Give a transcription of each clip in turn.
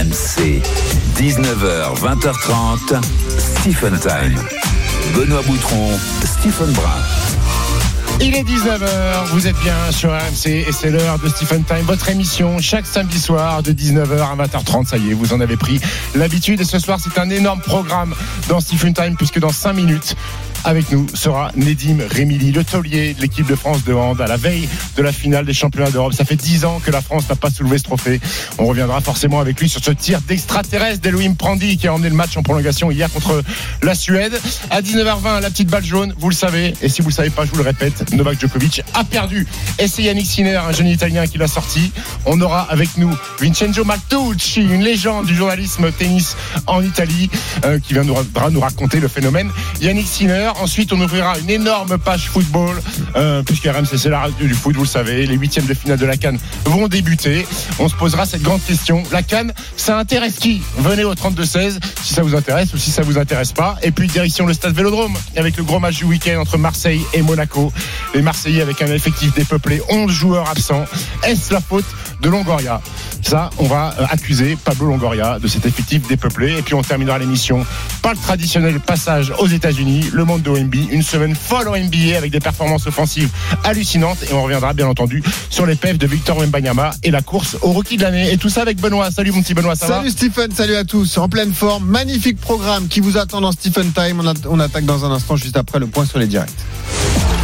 RMC, 19h, 20h30, Stephen Time. Benoît Boutron, Stephen Brun. Il est 19h, vous êtes bien sur RMC et c'est l'heure de Stephen Time, votre émission chaque samedi soir de 19h à 20h30. Ça y est, vous en avez pris l'habitude et ce soir c'est un énorme programme dans Stephen Time puisque dans 5 minutes, avec nous sera Nedim Remili, le taulier de l'équipe de France de hand à la veille de la finale des championnats d'Europe. Ça fait 10 ans que la France n'a pas soulevé ce trophée. On reviendra forcément avec lui sur ce tir d'extraterrestre d'Elohim Prandi qui a emmené le match en prolongation hier contre la Suède. À 19h20, la petite balle jaune, vous le savez. Et si vous le savez pas, je vous le répète, Novak Djokovic a perdu. Et c'est Yannick Sinner, un jeune Italien qui l'a sorti. On aura avec nous Vincenzo Mattucci, une légende du journalisme tennis en Italie, euh, qui viendra nous raconter le phénomène. Yannick Sinner, Ensuite, on ouvrira une énorme page football, euh, puisque RMC, c'est la radio du foot, vous le savez. Les huitièmes de finale de la Cannes vont débuter. On se posera cette grande question. La Cannes, ça intéresse qui? Venez au 32-16 si ça vous intéresse ou si ça vous intéresse pas. Et puis, direction le stade Vélodrome, avec le gros match du week-end entre Marseille et Monaco. Les Marseillais avec un effectif dépeuplé, 11 joueurs absents. Est-ce la faute de Longoria? Ça, on va euh, accuser Pablo Longoria de cet effectif dépeuplé. Et puis on terminera l'émission par le traditionnel passage aux États-Unis, le monde de OMB, une semaine folle au NBA avec des performances offensives hallucinantes. Et on reviendra bien entendu sur les pèves de Victor Wembanyama et la course au rookie de l'année. Et tout ça avec Benoît. Salut mon petit Benoît, ça salut Stephen, salut à tous. En pleine forme, magnifique programme qui vous attend dans Stephen Time. On, on attaque dans un instant juste après le point sur les directs.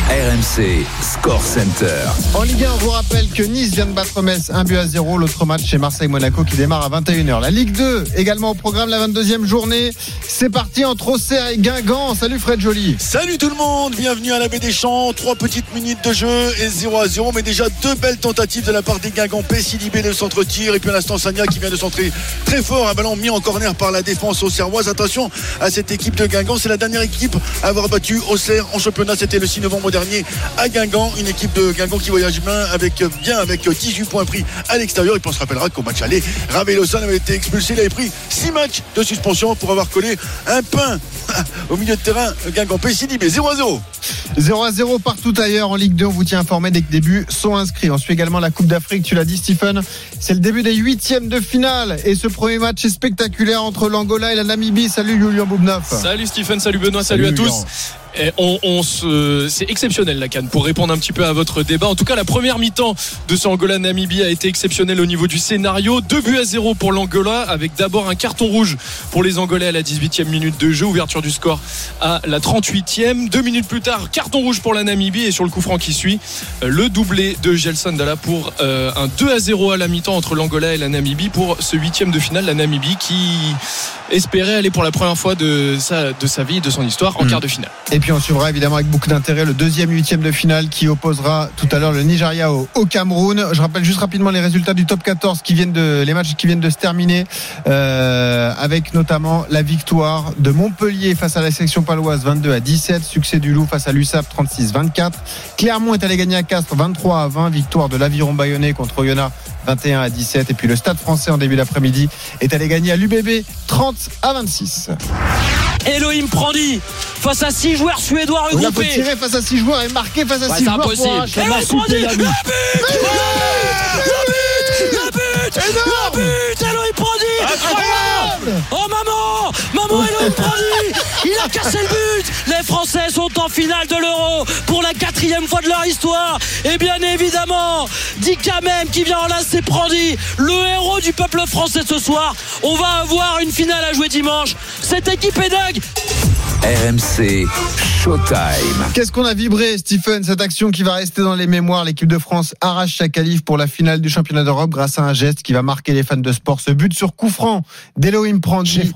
RMC Score Center. En Ligue 1, on vous rappelle que Nice vient de battre Metz 1 but à 0. L'autre match chez Marseille-Monaco qui démarre à 21h. La Ligue 2, également au programme, la 22e journée. C'est parti entre Auxerre et Guingamp. Salut Fred Joly. Salut tout le monde, bienvenue à la Baie des Champs. Trois petites minutes de jeu et 0 à 0. Mais déjà deux belles tentatives de la part des Guingampais. Sidibé de centre-tir et puis à l'instant Sania qui vient de centrer très fort. Un ballon mis en corner par la défense auxerroise. Attention à cette équipe de Guingamp. C'est la dernière équipe à avoir battu Auxerre en championnat. C'était le 6 novembre dernier à Guingamp. Une équipe de Guingamp qui voyage bien avec, bien avec 18 points pris à l'extérieur. Et puis on se rappellera qu'au match aller, Ravelosan avait été expulsé. Il avait pris 6 matchs de suspension pour avoir collé un pain au milieu de terrain. Guingamp mais 0 à 0. 0 à 0 partout ailleurs en Ligue 2. On vous tient informé dès que débuts sont inscrits. On suit également la Coupe d'Afrique. Tu l'as dit, Stephen. C'est le début des huitièmes de finale. Et ce premier match est spectaculaire entre l'Angola et la Namibie. Salut, Julien Boubnov. Salut, Stephen. Salut, Benoît. Salut, à tous on, se, c'est exceptionnel la canne pour répondre un petit peu à votre débat. En tout cas, la première mi-temps de ce Angola-Namibie a été exceptionnelle au niveau du scénario. 2 buts à 0 pour l'Angola, avec d'abord un carton rouge pour les Angolais à la 18e minute de jeu, ouverture du score à la 38e. Deux minutes plus tard, carton rouge pour la Namibie et sur le coup franc qui suit, euh, le doublé de Gelson Dalla pour euh, un 2 à 0 à la mi-temps entre l'Angola et la Namibie pour ce huitième de finale. La Namibie qui espérait aller pour la première fois de sa, de sa vie, de son histoire en mmh. quart de finale. Et puis on suivra évidemment avec beaucoup d'intérêt le deuxième huitième de finale qui opposera tout à l'heure le Nigeria au, Cameroun. Je rappelle juste rapidement les résultats du top 14 qui viennent de les matchs qui viennent de se terminer euh, avec notamment la victoire de Montpellier face à la section paloise 22 à 17, succès du Loup face à l'USAP 36-24. Clermont est allé gagner à Castres 23 à 20, victoire de l'Aviron Bayonnais contre Oyonnax 21 à 17 et puis le Stade Français en début d'après-midi est allé gagner à l'UBB 30 à 26. Elohim Prandi face à 6 joueurs suédois regroupés. On a tirer face à 6 joueurs et marquer face à 6 joueurs. C'est impossible. Elohim Prandi, le but, le but, le but, le but, Elohim Prandi. Incroyable. Oh maman, maman Elohim Prandi, il a cassé le but. Les Français sont en finale de l'Euro pour la quatrième fois de leur histoire. Et bien évidemment, dit quand même qui vient en là, c'est Prandi, le héros du peuple français ce soir. On va avoir une finale à jouer dimanche. Cette équipe est dingue. RMC Showtime. Qu'est-ce qu'on a vibré, Stephen, cette action qui va rester dans les mémoires? L'équipe de France arrache sa qualif pour la finale du championnat d'Europe grâce à un geste qui va marquer les fans de sport. Ce but sur coup franc d'Elohim Prandi.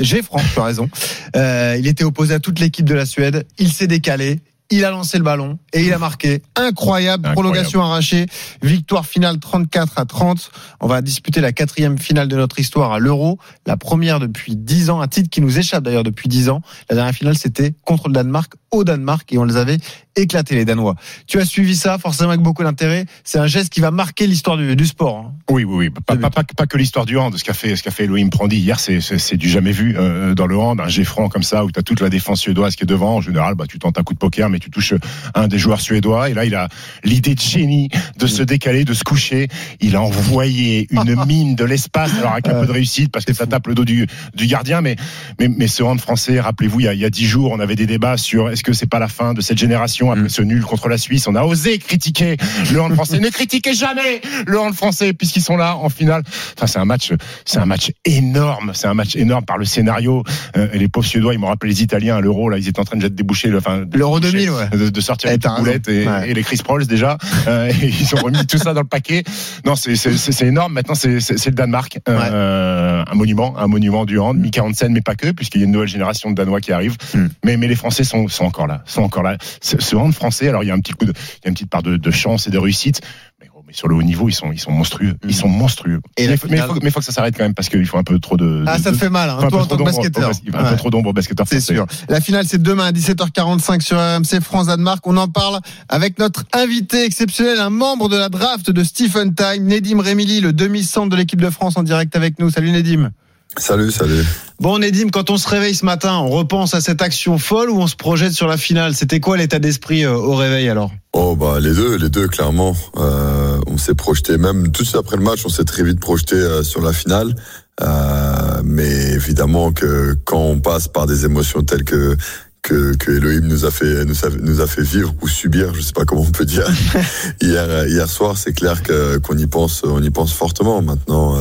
J'ai franc, tu as raison. Euh, il était opposé à toute l'équipe de la Suède. Il s'est décalé il a lancé le ballon et il a marqué. Incroyable, prolongation arrachée, victoire finale 34 à 30. On va disputer la quatrième finale de notre histoire à l'Euro, la première depuis 10 ans, un titre qui nous échappe d'ailleurs depuis 10 ans. La dernière finale, c'était contre le Danemark au Danemark et on les avait éclatés les Danois. Tu as suivi ça forcément avec beaucoup d'intérêt. C'est un geste qui va marquer l'histoire du, du, sport. Hein. Oui, oui, oui. Pas, pas, pas, pas que l'histoire du hand. Ce qu'a fait, ce qu'a fait Elohim Prandi hier, c'est, c'est, du jamais vu euh, dans le hand. Un jet franc comme ça où tu as toute la défense suédoise qui est devant. En général, bah, tu tentes un coup de poker, mais tu touches un des joueurs suédois. Et là, il a l'idée de génie de se décaler, de se coucher. Il a envoyé une mine de l'espace. Alors avec un peu de réussite parce que ça tape le dos du, du gardien, mais, mais, mais ce hand français, rappelez-vous, il y a dix jours, on avait des débats sur est-ce que c'est pas la fin de cette génération après ce nul contre la Suisse? On a osé critiquer le hand français. ne critiquez jamais le hand français puisqu'ils sont là en finale. Enfin, c'est un match, c'est un match énorme. C'est un match énorme par le scénario. Euh, les pauvres Suédois, ils m'ont rappelé les Italiens à l'Euro. Là, ils étaient en train de déboucher le, enfin, l'Euro 2000, ouais. de, de, sortir les boulettes et, ouais. et, les Chris Prolls déjà. Euh, ils ont remis tout ça dans le paquet. Non, c'est énorme. Maintenant, c'est le Danemark, euh, un monument, un monument du hand. Mika Hansen, mais pas que, puisqu'il y a une nouvelle génération de Danois qui arrive. Mm. Mais, mais les Français sont, sont encore là, sont encore là. Ce, ce hand français, alors il y a un petit coup de, il y a une petite part de, de chance et de réussite. Mais, mais sur le haut niveau, ils sont, ils sont monstrueux. Ils sont monstrueux. Et mais, il faut, faut que ça s'arrête quand même parce qu'il faut un peu trop de. Ah, de, ça te fait mal, hein, toi en tant que basketteur. Il un peu trop d'ombre au basketteur C'est sûr. La finale, c'est demain à 17h45 sur RMC France-Danemark. On en parle avec notre invité exceptionnel, un membre de la draft de Stephen Time, Nedim Remili, le demi-centre de l'équipe de France en direct avec nous. Salut Nedim. Salut, salut. Bon, Nedim, quand on se réveille ce matin, on repense à cette action folle ou on se projette sur la finale? C'était quoi l'état d'esprit euh, au réveil alors? Oh bah les deux, les deux clairement. Euh, on s'est projeté même tout de suite après le match, on s'est très vite projeté euh, sur la finale. Euh, mais évidemment que quand on passe par des émotions telles que que, que Elohim nous a fait nous a, nous a fait vivre ou subir, je sais pas comment on peut dire hier hier soir, c'est clair que qu'on y pense on y pense fortement. Maintenant,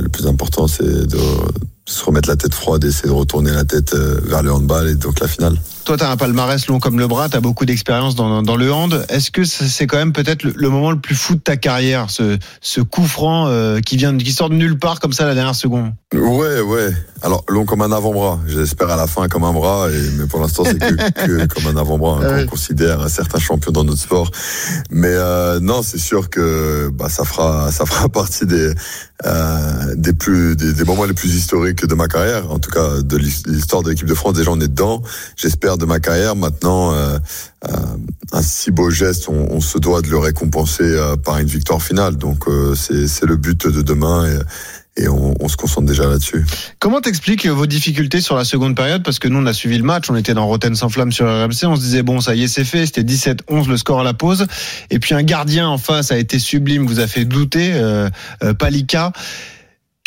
le plus important c'est de se remettre la tête froide et essayer de retourner la tête vers le handball et donc la finale. Toi, tu as un palmarès long comme le bras, tu as beaucoup d'expérience dans, dans, le hand. Est-ce que c'est quand même peut-être le, le, moment le plus fou de ta carrière, ce, ce coup franc euh, qui vient, qui sort de nulle part comme ça la dernière seconde? Ouais, ouais. Alors long comme un avant-bras. J'espère à la fin comme un bras, et, mais pour l'instant c'est que, que, comme un avant-bras. Hein, ouais. On considère un certain champion dans notre sport. Mais euh, non, c'est sûr que bah, ça fera, ça fera partie des euh, des plus des, des moments les plus historiques de ma carrière. En tout cas, de l'histoire de l'équipe de France. Déjà, on est dedans. J'espère de ma carrière. Maintenant, euh, euh, un si beau geste, on, se doit de le récompenser euh, par une victoire finale. Donc c'est le but de demain. Et, on, se concentre déjà là-dessus. Comment t'expliques vos difficultés sur la seconde période? Parce que nous, on a suivi le match, on était dans Rotten sans flamme sur RMC, on se disait, bon, ça y est, c'est fait, c'était 17-11 le score à la pause. Et puis un gardien en face a été sublime, vous a fait douter, Palika.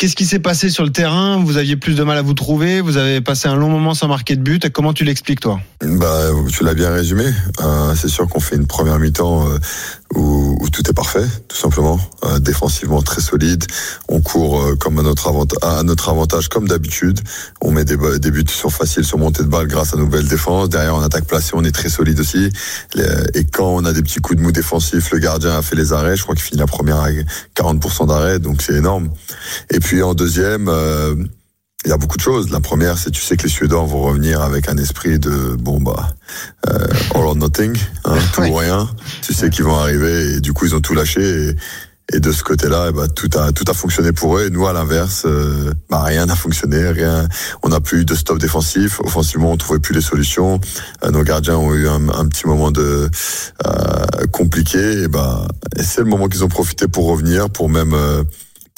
Qu'est-ce qui s'est passé sur le terrain? Vous aviez plus de mal à vous trouver? Vous avez passé un long moment sans marquer de but? Comment tu l'expliques, toi? Bah, tu l'as bien résumé. Euh, c'est sûr qu'on fait une première mi-temps euh, où, tout est parfait, tout simplement. Euh, défensivement très solide. On court euh, comme à notre, avantage, à notre avantage, comme d'habitude. On met des, des buts sur facile, sur montée de balle grâce à nos belles défenses. Derrière, en attaque placée, on est très solide aussi. Et quand on a des petits coups de mou défensifs, le gardien a fait les arrêts. Je crois qu'il finit la première à 40% d'arrêts, donc c'est énorme. Et puis en deuxième, euh, il y a beaucoup de choses. La première, c'est tu sais que les Suédois vont revenir avec un esprit de bon bah euh, all or nothing, hein, tout ou rien. Tu sais qu'ils vont arriver et du coup ils ont tout lâché. Et, et de ce côté-là, eh ben, tout a tout a fonctionné pour eux. Et nous, à l'inverse, euh, bah, rien n'a fonctionné, rien. On n'a plus eu de stop défensif. Offensivement, on trouvait plus les solutions. Euh, nos gardiens ont eu un, un petit moment de euh, compliqué. Et bah, et c'est le moment qu'ils ont profité pour revenir, pour même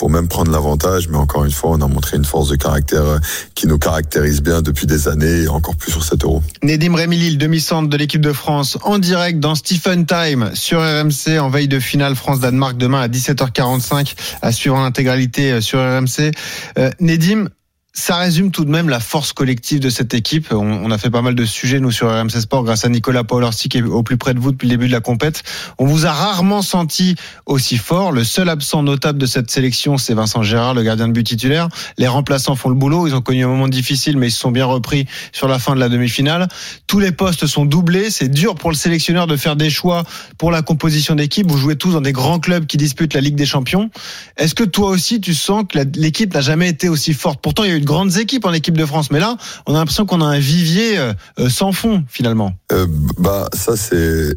pour même prendre l'avantage. Mais encore une fois, on a montré une force de caractère euh, qui nous caractérise bien depuis des années et encore plus sur cet euro. Nedim Remili, le demi-centre de l'équipe de France, en direct dans Stephen Time sur RMC en veille de finale France-Danemark demain à 17h45 à suivre en intégralité sur RMC. Euh, Nedim, ça résume tout de même la force collective de cette équipe. On, on, a fait pas mal de sujets, nous, sur RMC Sport, grâce à Nicolas Paolorsi, qui est au plus près de vous depuis le début de la compète. On vous a rarement senti aussi fort. Le seul absent notable de cette sélection, c'est Vincent Gérard, le gardien de but titulaire. Les remplaçants font le boulot. Ils ont connu un moment difficile, mais ils se sont bien repris sur la fin de la demi-finale. Tous les postes sont doublés. C'est dur pour le sélectionneur de faire des choix pour la composition d'équipe. Vous jouez tous dans des grands clubs qui disputent la Ligue des Champions. Est-ce que toi aussi, tu sens que l'équipe n'a jamais été aussi forte? Pourtant, de grandes équipes en équipe de France, mais là, on a l'impression qu'on a un vivier euh, sans fond finalement. Euh, bah ça c'est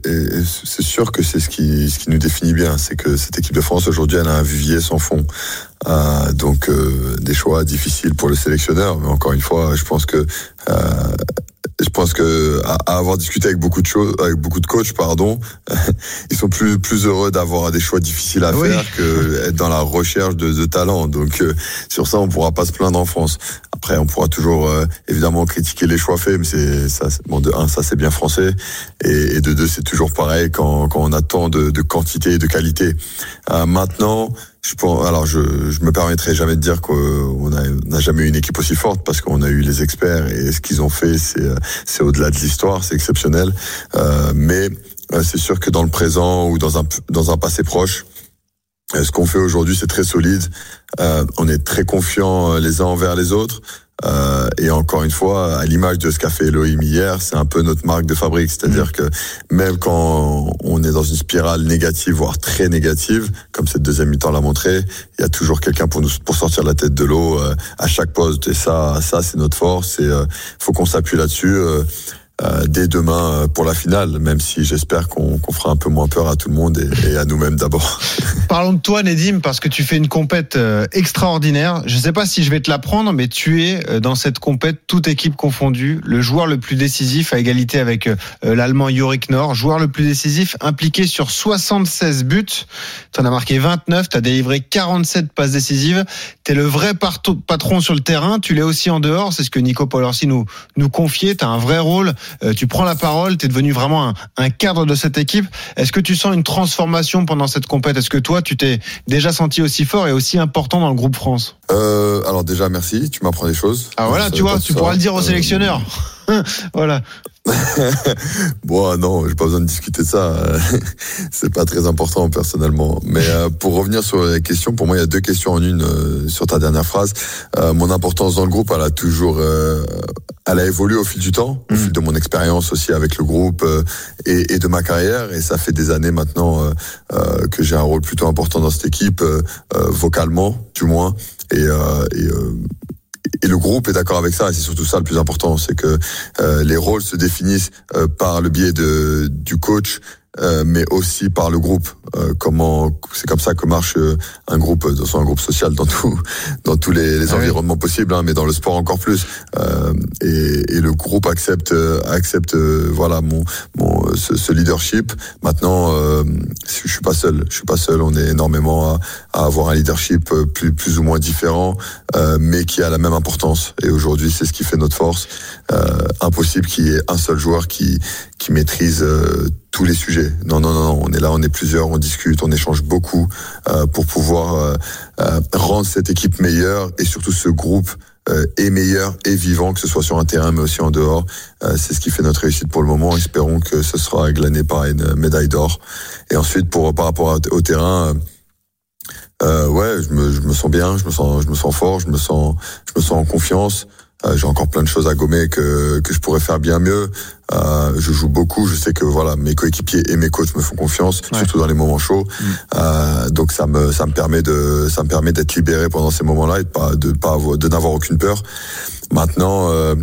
sûr que c'est ce qui ce qui nous définit bien, c'est que cette équipe de France aujourd'hui elle a un vivier sans fond. Euh, donc euh, des choix difficiles pour le sélectionneur, mais encore une fois, je pense que je pense que à, avoir discuté avec beaucoup de choses, avec beaucoup de coachs, pardon, ils sont plus plus heureux d'avoir des choix difficiles à faire que être dans la recherche de, de talent. Donc euh, sur ça, on pourra pas se plaindre en France. Après, on pourra toujours euh, évidemment critiquer les choix faits, mais c'est ça. Bon, de un, ça c'est bien français, et, et, de deux, c'est toujours pareil quand quand on a tant de, de quantité et de qualité. Euh, maintenant. Je alors je, je me permettrai jamais de dire qu'on n'a jamais eu une équipe aussi forte parce qu'on a eu les experts et ce qu'ils ont fait c'est c'est au-delà de l'histoire, c'est exceptionnel. Euh, mais euh, c'est sûr que dans le présent ou dans un dans un passé proche, euh, ce qu'on fait aujourd'hui c'est très solide. Euh, on est très confiants les uns envers les autres. Euh, et encore une fois, à l'image de ce qu'a fait Elohim hier, c'est un peu notre marque de fabrique. C'est-à-dire que même quand on est dans une spirale négative, voire très négative, comme cette deuxième mi-temps l'a montré, il y a toujours quelqu'un pour nous pour sortir la tête de l'eau euh, à chaque poste. Et ça, ça c'est notre force. Et euh, faut qu'on s'appuie là-dessus. Euh, dès demain euh, pour la finale, même si j'espère qu'on fera un peu moins peur à tout le monde et, à nous-mêmes d'abord. Parlons de toi, Nedim, parce que tu fais une compète euh, extraordinaire. Je ne sais pas si je vais te l'apprendre, mais tu es dans cette compète, toute équipe confondue, le joueur le plus décisif à égalité avec l'Allemand Yorick Nord, joueur le plus décisif impliqué sur 76 buts. Tu en as marqué 29, tu as délivré 47 passes décisives. Tu es le vrai patron sur le terrain, tu l'es aussi en dehors, c'est ce que Nico Polorsi nous, nous confiait. Tu as un vrai rôle euh, tu prends la parole, tu es devenu vraiment un, cadre de cette équipe. Est-ce que tu sens une transformation pendant cette compète? Est-ce que toi, tu t'es déjà senti aussi fort et aussi important dans le groupe France? Euh, Alors déjà, merci, tu m'apprends des choses. Ah voilà, tu vois, tu pourras le dire au euh, sélectionneur. voilà. bon, non, j'ai pas besoin de discuter de ça. c'est pas très important personnellement. Mais pour revenir sur la question, pour moi, il y a deux questions en une sur ta dernière phrase. mon importance dans le groupe, elle a toujours elle a évolué au fil du temps, au mm. fil de mon expérience aussi avec le groupe euh, et, et, de ma carrière. Et ça fait des années maintenant euh, euh que j'ai un rôle plutôt important dans cette équipe, euh, vocalement du moins. Et, et et le groupe est d'accord avec ça, et c'est surtout ça le plus important, c'est que les rôles se définissent par le biais de du coach, euh, mais aussi par le groupe. Euh, comment c'est comme ça que marche euh, un groupe, dans un groupe social dans tout, dans tous les, les ah environnements possibles, hein, mais dans le sport encore plus. Et, et, le groupe accepte, accepte, voilà mon, mon ce, ce leadership. Maintenant, je suis pas seul. Je suis pas seul. On est énormément à, à avoir un leadership plus, plus ou moins différent, mais qui a la même importance. Et aujourd'hui, c'est ce qui fait notre force. impossible qu'il y ait un seul joueur qui qui maîtrise tous les sujets. Non, non, non, on est là, on est plusieurs, on discute, on échange beaucoup euh, pour pouvoir euh, euh, rendre cette équipe meilleure et surtout ce groupe est meilleur et vivant, que ce soit sur un terrain mais aussi en dehors. c'est ce qui fait notre réussite pour le moment. Espérons que ce sera glané par une médaille d'or. Et ensuite, pour par rapport au terrain. Ouais, je me, je me sens bien, je me sens, je me sens fort, je me sens, je me sens en confiance. Euh, j'ai encore plein de choses à gommer que que je pourrais faire bien mieux. Euh, je joue beaucoup. Je sais que voilà, mes coéquipiers et mes coachs me font confiance, surtout dans les moments chauds. Mm. Euh, donc ça me ça me permet de ça me permet d'être libéré pendant ces moments-là et de pas de pas de n'avoir aucune peur. Maintenant. Euh,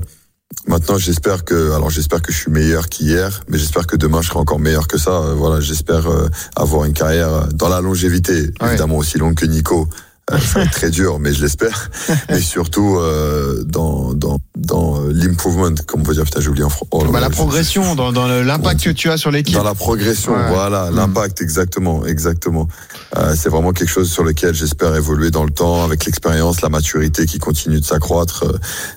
Maintenant, j'espère que, alors j'espère que je suis meilleur qu'hier, mais j'espère que demain je serai encore meilleur que ça. Euh, voilà, j'espère avoir une carrière dans la longévité, évidemment aussi longue que Nico, euh, ça va être très dur, mais je l'espère. mais surtout euh, dans dans dans l'improvement, comme on peut dire. Putain, j'ai oublié en français. Oh bah, la progression, dans, dans l'impact que tu as sur l'équipe. Dans la progression, voilà, mm. l'impact, exactement, exactement. Euh, c'est vraiment quelque chose sur lequel j'espère évoluer dans le temps, avec l'expérience, la maturité qui continue de s'accroître.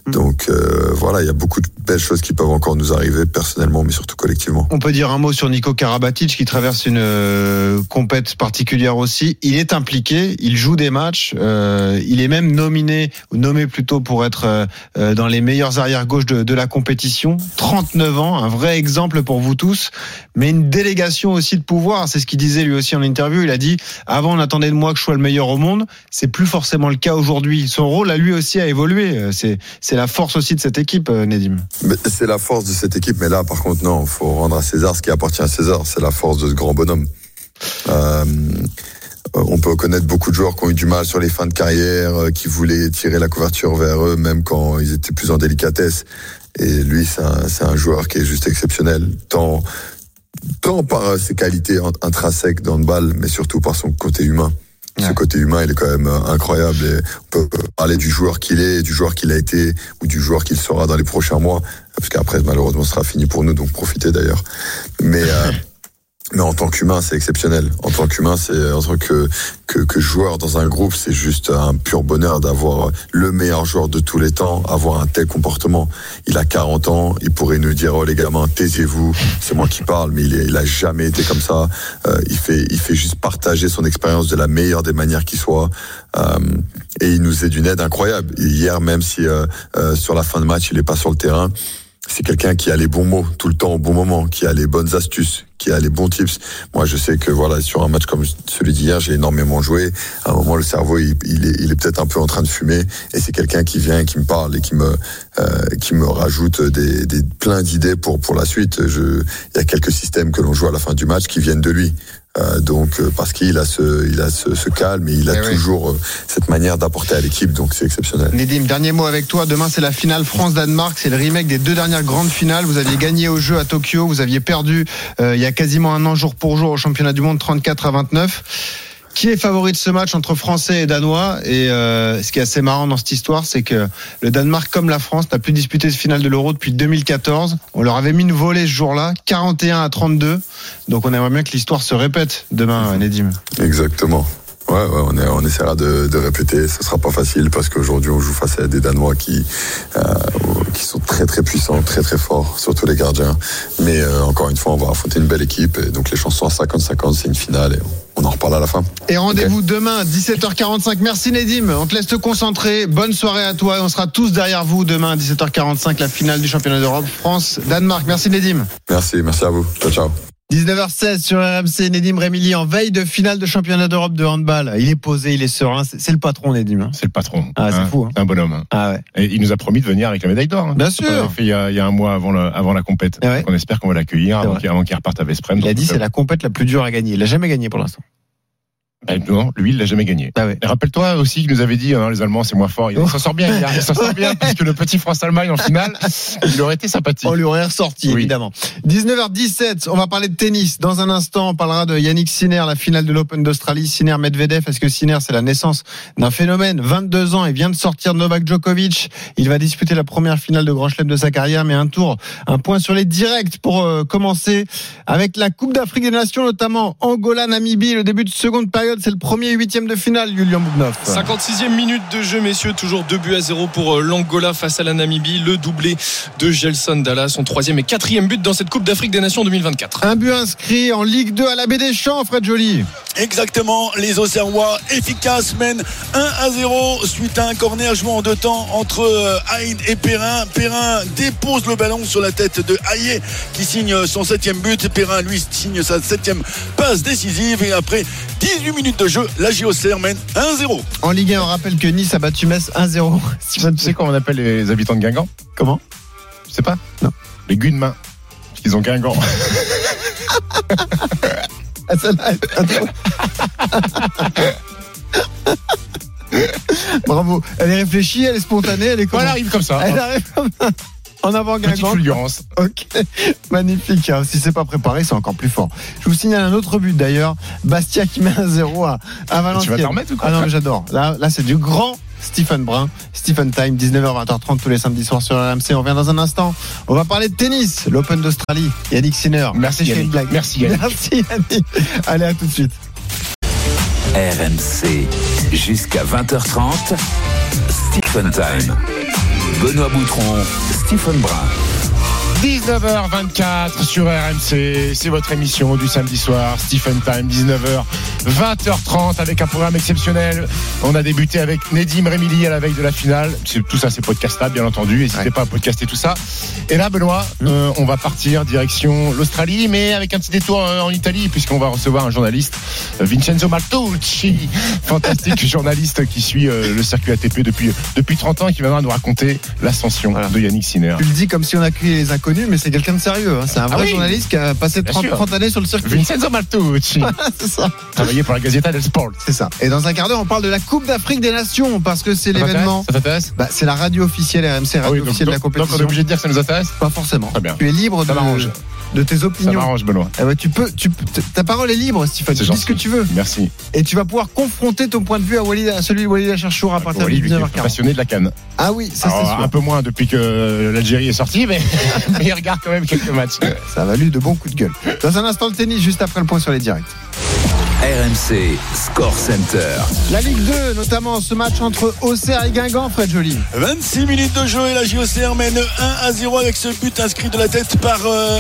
Mm. Donc euh, voilà, il y a beaucoup de belles choses qui peuvent encore nous arriver personnellement, mais surtout collectivement. On peut dire un mot sur Nico Karabatic qui traverse une compète particulière aussi. Il est impliqué, il joue des matchs euh, il est même nominé, nommé plutôt pour être euh, euh, dans les meilleurs arrières gauche de, la compétition. 39 ans, un vrai exemple pour vous tous, mais une délégation aussi de pouvoir. C'est ce qu'il disait lui aussi en interview. Il a dit avant on attendait de moi que je sois le meilleur au monde. C'est plus forcément le cas aujourd'hui. Son rôle lui aussi a évolué. C'est c'est la force aussi de cette équipe, Nedim. C'est la force de cette équipe, mais là par contre non, faut rendre à César ce qui appartient à César. C'est la force de ce grand bonhomme. On peut connaître beaucoup de joueurs qui ont eu du mal sur les fins de carrière, euh, qui voulaient tirer la couverture vers eux, même quand ils étaient plus en délicatesse. Et lui, c'est un, joueur qui est juste exceptionnel, tant, tant par ses qualités intrinsèques dans le bal, mais surtout par son côté humain. Ce côté humain, il est quand même euh, incroyable. Et on peut parler du joueur qu'il est, du joueur qu'il a été, ou du joueur qu'il sera dans les prochains mois, parce qu'après, malheureusement, ce sera fini pour nous, donc profitez d'ailleurs. Mais euh, mais en tant qu'humain, c'est exceptionnel. En tant qu'humain, c'est en tant que, que, que joueur dans un groupe, c'est juste un pur bonheur d'avoir le meilleur joueur de tous les temps, avoir un tel comportement. Il a 40 ans, il pourrait nous dire oh les gamins, taisez-vous, c'est moi qui parle, mais il, est, il a jamais été comme ça. Euh, il fait il fait juste partager son expérience de la meilleure des manières qui soit. Euh, et il nous est d'une aide incroyable. Hier, même si euh, euh, sur la fin de match, il est pas sur le terrain c'est quelqu'un qui a les bons mots tout le temps au bon moment, qui a les bonnes astuces, qui a les bons tips. Moi, je sais que voilà, sur un match comme celui d'hier, j'ai énormément joué. À un moment, le cerveau, il, est, peut-être un peu en train de fumer, et c'est quelqu'un qui vient, qui me parle et qui me, euh, qui me rajoute des, des plein d'idées pour pour la suite. Il y a quelques systèmes que l'on joue à la fin du match qui viennent de lui. Euh, donc euh, parce qu'il a ce, il a ce, ce calme et il a Eh oui. toujours euh, cette manière d'apporter à l'équipe, donc c'est exceptionnel. Nedim, dernier mot avec toi. Demain, c'est la finale France-Danemark. C'est le remake des deux dernières grandes finales. Vous aviez gagné au jeu à Tokyo. Vous aviez perdu euh, il y a quasiment un an, jour pour jour, au championnat du monde, 34 à 29. Qui est favori de ce match entre Français et Danois Et euh, ce qui est assez marrant dans cette histoire, c'est que le Danemark, comme la France, n'a plus disputé ce finale de l'Euro depuis 2014. On leur avait mis une volée ce jour-là, 41 à 32. Donc on aimerait bien que l'histoire se répète demain, Nedim. Exactement. Ouais, ouais, on, est, on essaiera de, de répéter. Ce sera pas facile parce qu'aujourd'hui on joue face à des Danois qui, euh, qui sont très très puissants, très très forts, surtout les gardiens. Mais euh, encore une fois, on va affronter une belle équipe et donc les chances sont à 50-50. C'est une finale et on en reparle à la fin. Et rendez-vous demain, 17h45. Merci Nedim. On te laisse te concentrer. Bonne soirée à toi. On sera tous derrière vous demain, à 17h45, la finale du championnat d'Europe. France-Danemark. Merci Nedim. Merci, merci à vous. Ciao, ciao. 19h16 sur RMC, Nedim Rémili en veille de finale de championnat d'Europe de handball. Il est posé, il est serein. C'est le patron, Nedim. hein. C'est le patron. Ah, c'est fou, hein. Un bonhomme. hein. Ah ouais. Et il nous a promis de venir avec la médaille d'or. hein. Bien sûr. fait il y, a, il y a un mois avant, le- avant la compète. Ouais. On espère qu'on va l'accueillir avant qu'il reparte à Vesprem. Il a dit c'est la compète la plus dure à gagner. Il a jamais gagné pour l'instant. Ben, non, lui, il l'a jamais gagné. Ah ouais. Et Rappelle-toi aussi qu'il nous avait dit, hein, les Allemands, c'est moins fort. Il Oh. s'en sort bien, il s'en sort bien, puisque le petit France-Allemagne en finale, il aurait été sympathique. On lui aurait ressorti, Oui. évidemment. 19h17, on va parler de tennis. Dans un instant, on parlera de Yannick Sinner, la finale de l'Open d'Australie. Sinner Medvedev, est-ce que Sinner, c'est la naissance d'un phénomène? 22 ans et vient de sortir Novak Djokovic. Il va disputer la première finale de Grand Chelem de sa carrière, mais un tour, un point sur les directs pour euh, commencer avec la Coupe d'Afrique des Nations, notamment Angola, Namibie. Le début de seconde période, c'est le premier huitième de finale, Julian Bougnoff. 56e minute de jeu, messieurs. Toujours 2 buts à 0 pour euh, l'Angola face à la Namibie. Le doublé de Gelson Dalla, son troisième et quatrième but dans cette Coupe d'Afrique des Nations 2024. Un but inscrit en Ligue 2 à la Baie des Champs, Fred Joly. Exactement, les Auxerrois efficaces mènent 1 à 0 suite à un corner joué en deux temps entre euh, Haïn et Perrin. Perrin dépose le ballon sur la tête de Haïe qui signe son septième but. Perrin lui signe sa septième passe décisive et après 18 minutes de jeu, la JOCR mène 1-0. En Ligue 1, on rappelle que Nice a battu Metz 1-0. Tu sais comment on appelle les habitants de Guingamp? Comment? Tu sais pas Non. Les Guinemains. Parce qu'ils ont Guingamp. Ah, celle-là, elle- Bravo. Elle est réfléchie, elle est spontanée, elle est comment? Voilà, arrive comme ça. Elle arrive comme ça. En avant Petite Guingamp. fulgurance. Ok, magnifique. hein. Si c'est pas préparé, c'est encore plus fort. Je vous signale un autre but d'ailleurs. Bastia qui met un 0 à, à Valenciennes. Tu vas t'en remettre ou quoi Ah non, mais j'adore. Là, là c'est du grand Stephen Brun. Stephen Time, 19h, 20h30 tous les samedis soirs sur RMC. On revient dans un instant. On va parler de tennis. L'Open d'Australie. Yannick Sinner. Merci, fais une Yannick. blague. Merci, Yannick. Merci Yannick. Allez, à tout de suite. RMC jusqu'à 20h30. Stephen Time. Benoît Boutron, Stephen Brun. 19h24 sur RMC, c'est votre émission du samedi soir, Stephen Time, 19h, 20h30 avec un programme exceptionnel. On a débuté avec Nedim Remili à la veille de la finale. Tout ça, c'est podcastable, bien entendu. N'hésitez Ouais. pas à podcaster tout ça. Et là, Benoît, euh, on va partir direction l'Australie, mais avec un petit détour euh, en Italie, puisqu'on va recevoir un journaliste, euh, Vincenzo Martucci, fantastique journaliste qui suit euh, le circuit ATP depuis, depuis 30 ans et qui viendra nous raconter l'ascension Voilà. de Yannick Sinner. Tu le dis comme si on accueillait les inconnus, mais c'est quelqu'un de sérieux. hein. C'est un Ah vrai oui. journaliste qui a passé Bien 30, sûr. 30 années sur le circuit. Vincenzo Martucci. c'est ça. travaillé pour la Gazzetta del Sport. C'est ça. Et dans un quart d'heure, on parle de la Coupe d'Afrique des Nations parce que c'est Ça t'intéresse l'événement. Ça t'intéresse Bah, c'est la radio officielle RMC, radio Ah oui, donc, officielle de la donc- donc on est compétition. obligé de dire que ça nous intéresse Pas forcément. Très bien. Tu es libre Ça de, m'arrange. De tes Ça opinions. m'arrange, Benoît. Eh ben, tu peux, tu, ta parole est libre, Stephen. C'est Tu dis ce que tu veux. Merci. Et tu vas pouvoir confronter ton point de vue à, Walid, à celui de Walid Acharchour à partir Wally, de lui qui est 19h40. passionné de la canne. Ah oui, ça c'est sûr. un peu moins depuis que l'Algérie est sortie, mais, mais il regarde quand même quelques matchs. Ça a valu de bons coups de gueule. Dans un instant, le tennis, juste après le point sur les directs. RMC Score Center. La Ligue 2, notamment ce match entre Auxerre et Guingamp, Fred Joly. 26 minutes de jeu et la JOCR mène 1 à 0 avec ce but inscrit de la tête par euh,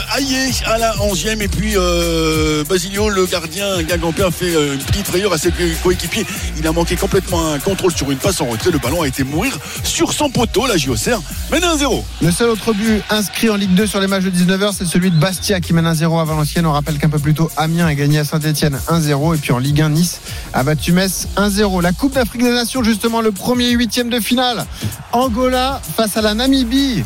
à la 11e et puis euh, Basilio le gardien Guingampien fait euh, une petite frayeur à ses coéquipiers il a manqué complètement un contrôle sur une passe en retrait le ballon a été mourir sur son poteau la JOCR mène 1 à 0 Le seul autre but inscrit en Ligue 2 sur les matchs de 19h, c'est celui de Bastia qui mène 1-0 à Valenciennes. On rappelle qu'un peu plus tôt, Amiens a gagné à Saint-Etienne 1-0. Et puis en Ligue 1, Nice a battu Metz 1-0. La Coupe d'Afrique des Nations, justement, le premier huitième de finale. Angola face à la Namibie.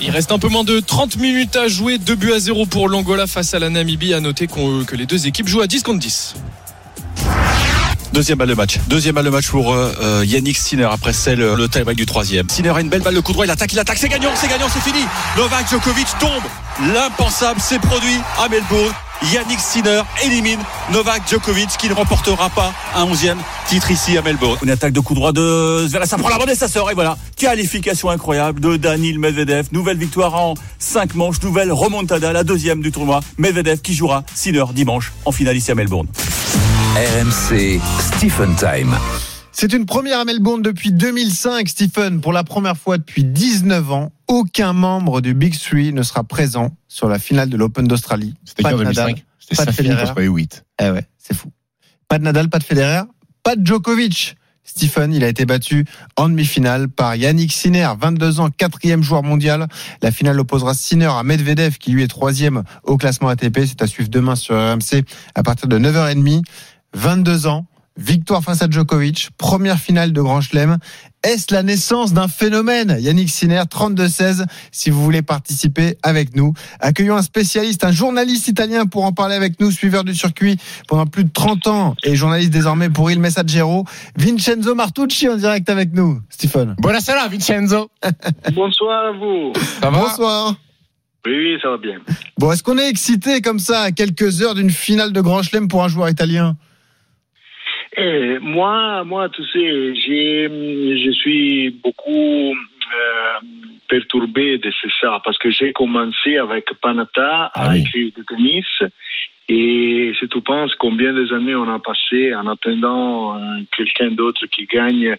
Il reste un peu moins de 30 minutes à jouer. 2 buts à 0 pour l'Angola face à la Namibie. À noter qu'on- que les deux équipes jouent à 10 contre 10. Deuxième balle de match. Deuxième balle de match pour euh, euh, Yannick Sinner après celle euh, le tie-break du troisième. Sinner a une belle balle de coup droit. Il attaque, il attaque. C'est gagnant, c'est gagnant, c'est fini. Novak Djokovic tombe. L'impensable s'est produit à Melbourne. Yannick Sinner élimine Novak Djokovic qui ne remportera pas un onzième titre ici à Melbourne. Une attaque de coup droit de Zverev. Ça prend la bande et ça sort. Et voilà. Qualification incroyable de Danil Medvedev. Nouvelle victoire en 5 manches. Nouvelle remontada, la deuxième du tournoi. Medvedev qui jouera Sinner dimanche en finale ici à Melbourne. RMC Stephen Time. C'est une première à Melbourne depuis 2005, Stephen. Pour la première fois depuis 19 ans, aucun membre du Big Three ne sera présent sur la finale de l'Open d'Australie. C'était Pas qui en de Nadal, 2005 C'était pas de Federer. contre les 8. Eh ouais, c'est fou. Pas de Nadal, pas de Federer, pas de Djokovic. Stephen, il a été battu en demi-finale par Yannick Sinner, 22 ans, quatrième joueur mondial. La finale opposera Sinner à Medvedev, qui lui est troisième au classement ATP. C'est à suivre demain sur RMC à partir de 9h30. 22 ans, victoire face à Djokovic, première finale de Grand Chelem. Est-ce la naissance d'un phénomène? Yannick Sinner, 32-16, si vous voulez participer avec nous. Accueillons un spécialiste, un journaliste italien pour en parler avec nous, suiveur du circuit pendant plus de 30 ans et journaliste désormais pour Il Messaggero, Vincenzo Martucci en direct avec nous. Stephen. Buonasera, Vincenzo. Bonsoir à vous. Ça va? Bonsoir. Oui, oui, ça va bien. Bon, est-ce qu'on est excité comme ça à quelques heures d'une finale de Grand Chelem pour un joueur italien? Et moi, moi, tu sais, je suis beaucoup euh, perturbé de ça parce que j'ai commencé avec Panata Ah à oui. écrire du tennis. Et si tu penses combien des années on a passé en attendant euh, quelqu'un d'autre qui gagne,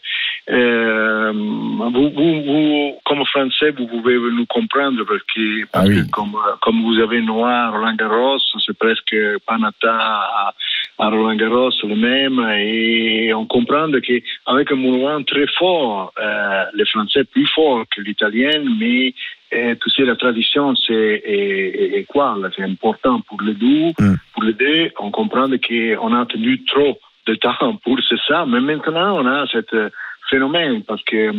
euh, vous, vous, vous, comme Français, vous pouvez nous comprendre parce que, parce Ah oui. que comme, comme vous avez noir Roland Garros, c'est presque Panata à, à Roland Garros le même et on comprend qu'avec un mouvement très fort, euh, le français plus fort que l'italien, mais euh, tu sais, la tradition, c'est est, est- est quoi C'est important pour les deux. Mm. Pour les deux, on comprend qu'on a tenu trop de temps pour ça, mais maintenant on a ce phénomène parce que euh,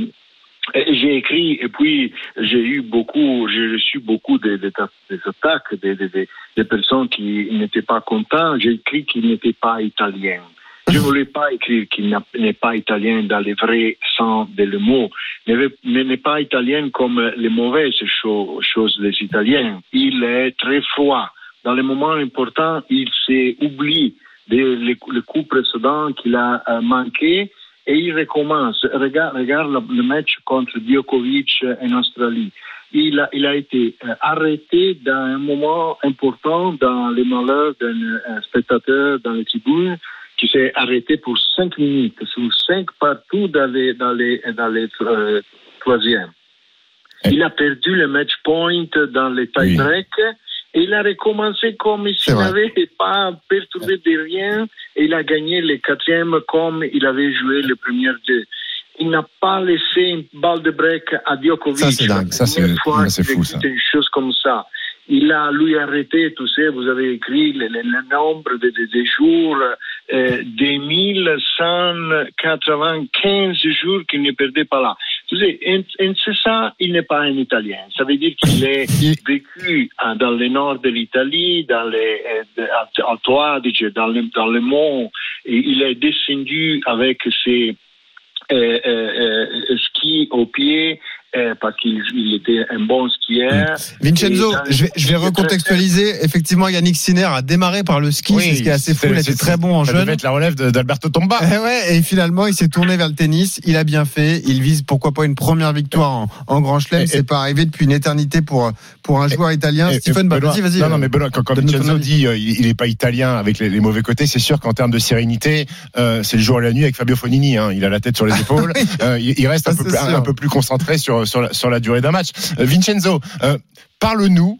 j'ai écrit et puis j'ai eu beaucoup, j'ai reçu beaucoup de, de- des attaques des, des- des- personnes qui n'étaient pas contents. J'ai écrit qu'il n'était pas italien. Je ne voulais pas écrire qu'il n'est pas italien dans les vrais sens de le mot, mais n'est pas italien comme les mauvaises cho- choses des Italiens. Il est très froid. Dans les moments importants, il s'est oublié des les, les coups précédents qu'il a euh, manqué et il recommence. Regarde, regarde le, match contre Djokovic en Australie. Il a, il a été euh, arrêté dans un moment important dans les malheurs d'un euh, spectateur dans les tribunes qui s'est arrêté pour cinq minutes, sur cinq partout dans les, dans les, dans les euh, troisièmes. Il a perdu le match point dans les tie-break et il a recommencé comme C'est s'il n'avait pas perturbé de rien et il a gagné le quatrième comme il avait joué le premier deux. Il n'a pas laissé une balle de break à Djokovic. Ça, c'est dingue. Ça, c'est- c'est fou, existe une chose comme ça. Il a lui arrêté, tu sais, vous avez écrit le, nombre de, jours, euh, des 1195 jours qu'il ne perdait pas là. Tu sais, c'est ça, il n'est pas un Italien. Ça veut dire qu'il est vécu hein, dans le nord de l'Italie, dans les euh, Adige, dans le, dans mont. Il est descendu avec ses euh, euh, euh, ski au pied parce qu'il il était un bon skieur. Vincenzo, Et, euh, je vais, je recontextualiser. Effectivement, Yannick Sinner a démarré par le ski, c'est ce qui est assez fou. Il était très bon en Ça jeune. devait être la relève d'Alberto Tomba. Eh ouais, et finalement, il s'est tourné vers le tennis. Il a bien fait. Il vise pourquoi pas une première victoire en, en Grand Chelem. C'est pas arrivé depuis une éternité pour pour un joueur italien. Et- Stephen, Benoît- vas-y. Non, non, mais Benoît, quand, quand Vincenzo dit euh, il n'est pas italien avec les, les mauvais côtés, c'est sûr qu'en termes de sérénité, euh, c'est le jour et la nuit avec Fabio Fonini. hein. Il a la tête sur les épaules. Euh, il, il reste un Ça, peu, c'est plus, sûr. un peu plus concentré sur, sur, la, sur la durée d'un match. Euh, Vincenzo, euh, parle-nous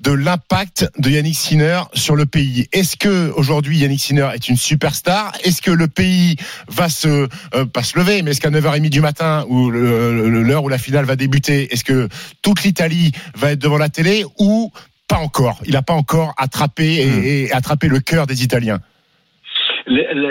de l'impact de Yannick Sinner sur le pays. Est-ce que aujourd'hui Yannick Sinner est une superstar? Est-ce que le pays va se euh, pas se lever, mais est-ce qu'à 9h30 du matin ou l'heure où la finale va débuter, est-ce que toute l'Italie va être devant la télé ou pas encore? Il n'a pas encore attrapé et, et attrapé le cœur des Italiens.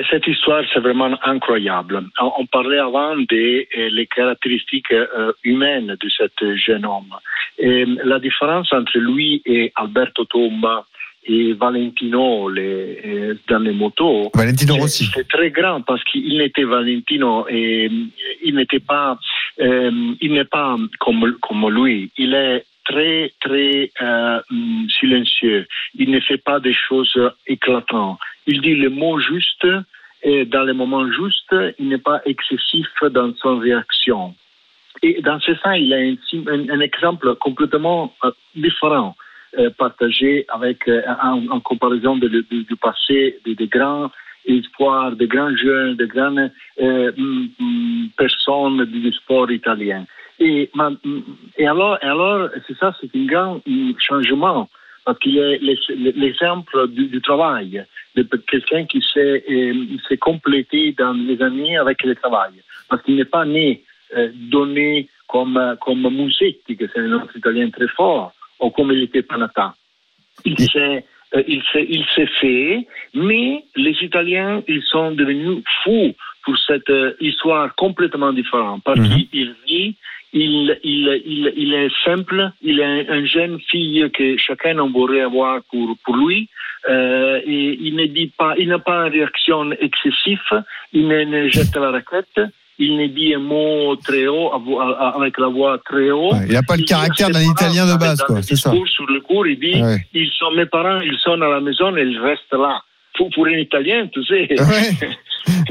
Cette histoire, c'est vraiment incroyable. On, parlait avant des euh, les caractéristiques euh, humaines de cet jeune homme. Et la différence entre lui et Alberto Tomba et Valentino les, euh, dans les motos, Valentino Rossi. c'est très grand parce qu'il n'était Valentino et euh, il n'était pas, euh, il n'est pas comme, comme lui. Il est très, très euh, hum, silencieux. Il ne fait pas des choses éclatantes. Il dit le mot juste et dans les moments justes, il n'est pas excessif dans son réaction. Et dans ce sens, il a un, exemple complètement euh, différent euh, partagé avec en, comparaison du passé de, de grands espoirs, de grands jeunes, de grandes mm, mm, personnes du sport italien. Et, mm, alors, alors c'est ça, c'est un grand mm, changement parce qu'il est l'exemple du, du travail de quelqu'un qui s'est euh, s'est complété dans les années avec le travail. Parce qu'il n'est pas né euh, donné comme, comme Musetti, que c'est un autre italien très fort, ou comme il était. Il s'est euh, il s'est fait, mais les Italiens, ils sont devenus fous pour cette histoire complètement différente. Parce Mhm. qu'il vit, il, il, il, il est simple, il est un, un jeune fille que chacun en voudrait avoir pour, pour lui. Euh, et il ne dit pas, il n'a pas une réaction excessive, il ne, ne jette la raquette, il ne dit un mot très haut, avec la voix très haut. Ouais, il a pas le caractère d'un Italien de base, quoi, c'est ça. Sur le cours, il dit, Ouais. ils sont mes parents, ils sont à la maison et ils restent là. Pour, pour un Italien, tu sais. Ouais,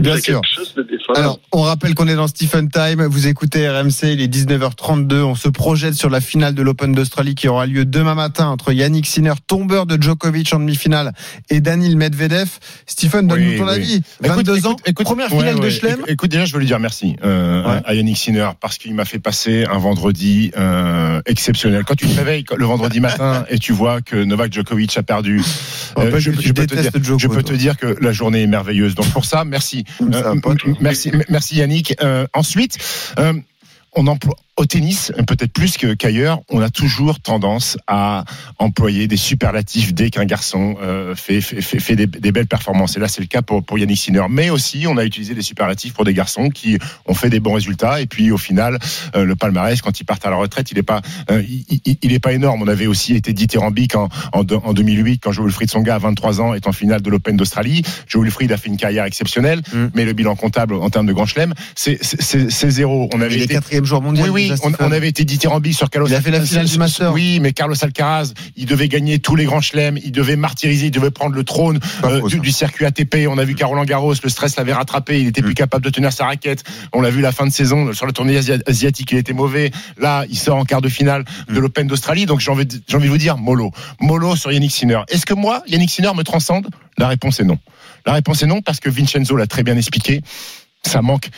bien sûr. chose de. Alors, on rappelle qu'on est dans Stephen Time. Vous écoutez RMC, il est 19h32. On se projette sur la finale de l'Open d'Australie qui aura lieu demain matin entre Yannick Sinner, tombeur de Djokovic en demi-finale, et Daniil Medvedev. Stephen, donne-nous Oui, ton oui. avis. 22 Écoute, ans, écoute, écoute, première ouais, finale de ouais. Chelem. Écoute, Écoute, déjà, je veux lui dire merci euh, Ouais. à Yannick Sinner parce qu'il m'a fait passer un vendredi euh, exceptionnel. Quand tu te réveilles le vendredi matin et tu vois que Novak Djokovic a perdu, On euh, je, peux dire, je peux toi. te dire que la journée est merveilleuse. Donc pour ça, merci, Va Euh, merci, merci Yannick. Euh, ensuite. euh, on emploie au tennis, peut-être plus qu'ailleurs, on a toujours tendance à employer des superlatifs dès qu'un garçon euh, fait, fait, fait, fait des, des belles performances. Et là, c'est le cas pour, pour Yannick Sinner. Mais aussi, on a utilisé des superlatifs pour des garçons qui ont fait des bons résultats. Et puis, au final, euh, le palmarès, quand ils partent à la retraite, il n'est pas, euh, il, il- il est pas énorme. On avait aussi été dithyrambique en, en, de- en 2008 quand Joe Wilfried Songa, à 23 ans, est en finale de l'Open d'Australie. Joe Wilfried a fait une carrière exceptionnelle, Mm. mais le bilan comptable en termes de grand chelem, c'est zéro. On avait Il est été quatrième joueur mondial. oui, oui, déjà, on, avait été dithyrambique sur Carlos. Il a fait la finale du Master. Oui, mais Carlos Alcaraz, il devait gagner tous les grands chelems, il devait martyriser, il devait prendre le trône euh, du, circuit ATP. On a vu Caroline Garros, le stress l'avait rattrapé, il était plus Mm. capable de tenir sa raquette. On l'a vu la fin de saison sur le tournée asia- asiatique, il était mauvais. Là, il sort en quart de finale de Mm. l'Open d'Australie. Donc j'ai envie, de- j'ai envie de vous dire, mollo, mollo sur Yannick Sinner. Est-ce que moi, Yannick Sinner me transcende? La réponse est non. La réponse est non parce que Vincenzo l'a très bien expliqué. Ça manque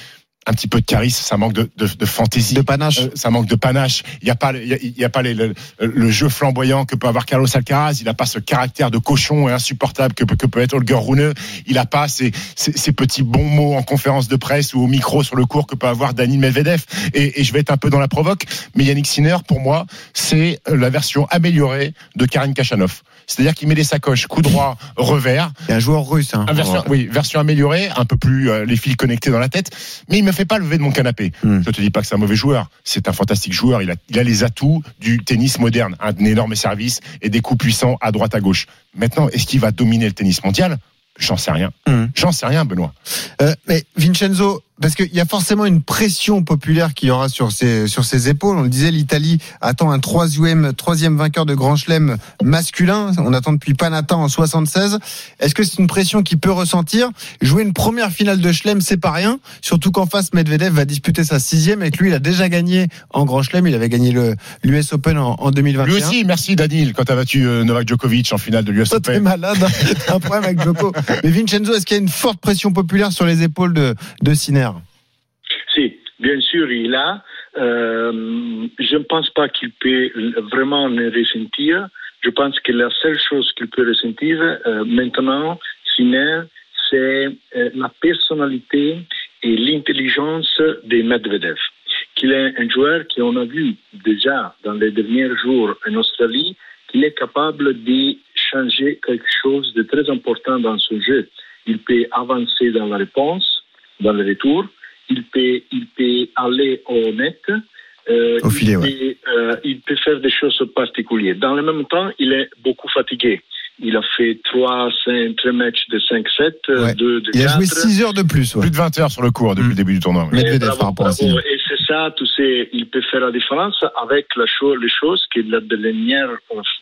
un petit peu de charisme, ça manque de, de, de fantaisie. De panache. Euh, ça manque de panache. Il n'y a pas, il y a, y a pas les- le, le jeu flamboyant que peut avoir Carlos Alcaraz. Il n'a pas ce caractère de cochon et insupportable que, peut- que peut être Holger Rune. Il n'a pas ces, ces, ces petits bons mots en conférence de presse ou au micro sur le cours que peut avoir Dani Medvedev. Et, et je vais être un peu dans la provoque, mais Yannick Sinner, pour moi, c'est la version améliorée de Karin Kachanov. C'est-à-dire qu'il met des sacoches, coup droit, revers. Il y a un joueur russe. Hein. Version, oui, version améliorée, un peu plus euh, les fils connectés dans la tête, mais il me fait pas lever de mon canapé. Hmm. Je te dis pas que c'est un mauvais joueur, c'est un fantastique joueur. Il a, il a les atouts du tennis moderne, un énorme service et des coups puissants à droite à gauche. Maintenant, est-ce qu'il va dominer le tennis mondial? J'en sais rien. Hmm. J'en sais rien, Benoît. Euh, mais Vincenzo, parce qu'il y a forcément une pression populaire qui y aura sur ses, sur ses épaules. On le disait, l'Italie attend un troisième, troisième vainqueur de Grand Chelem masculin. On attend depuis Panatan en 76. Est-ce que c'est une pression qu'il peut ressentir? Jouer une première finale de Chelem, c'est pas rien. Surtout qu'en face, Medvedev va disputer sa sixième et que lui, il a déjà gagné en Grand Chelem. Il avait gagné le l'US Open en, en 2021. Lui aussi, merci Danil, quand tu as battu euh, Novak Djokovic en finale de l'US Toi, t'es Open. malade, hein. T'as un problème avec Djoko. Mais Vincenzo, est-ce qu'il y a une forte pression populaire sur les épaules de, de Sinner? Si, bien sûr, il a. Euh, je ne pense pas qu'il peut vraiment le ressentir. Je pense que la seule chose qu'il peut ressentir euh, maintenant, Sinner, c'est euh, la personnalité et l'intelligence de Medvedev. Qu'il est un joueur qu'on a vu déjà dans les derniers jours en Australie, qu'il est capable de changer quelque chose de très important dans son jeu. Il peut avancer dans la réponse, dans le retour. Il peut, il peut aller au net. Euh, Au filet, il, ouais. peut, euh, il peut faire des choses particulières. Dans le même temps, il est beaucoup fatigué. Il a fait trois, cinq, trois matchs de 5-7, euh, Ouais. deux de Il a 4. joué 6 heures de plus. ouais. Plus de 20 heures sur le cours depuis Mm. le début du tournoi. bravo. Sinner. Et c'est ça, tu sais, il peut faire la différence avec la chose, les choses que la dernière,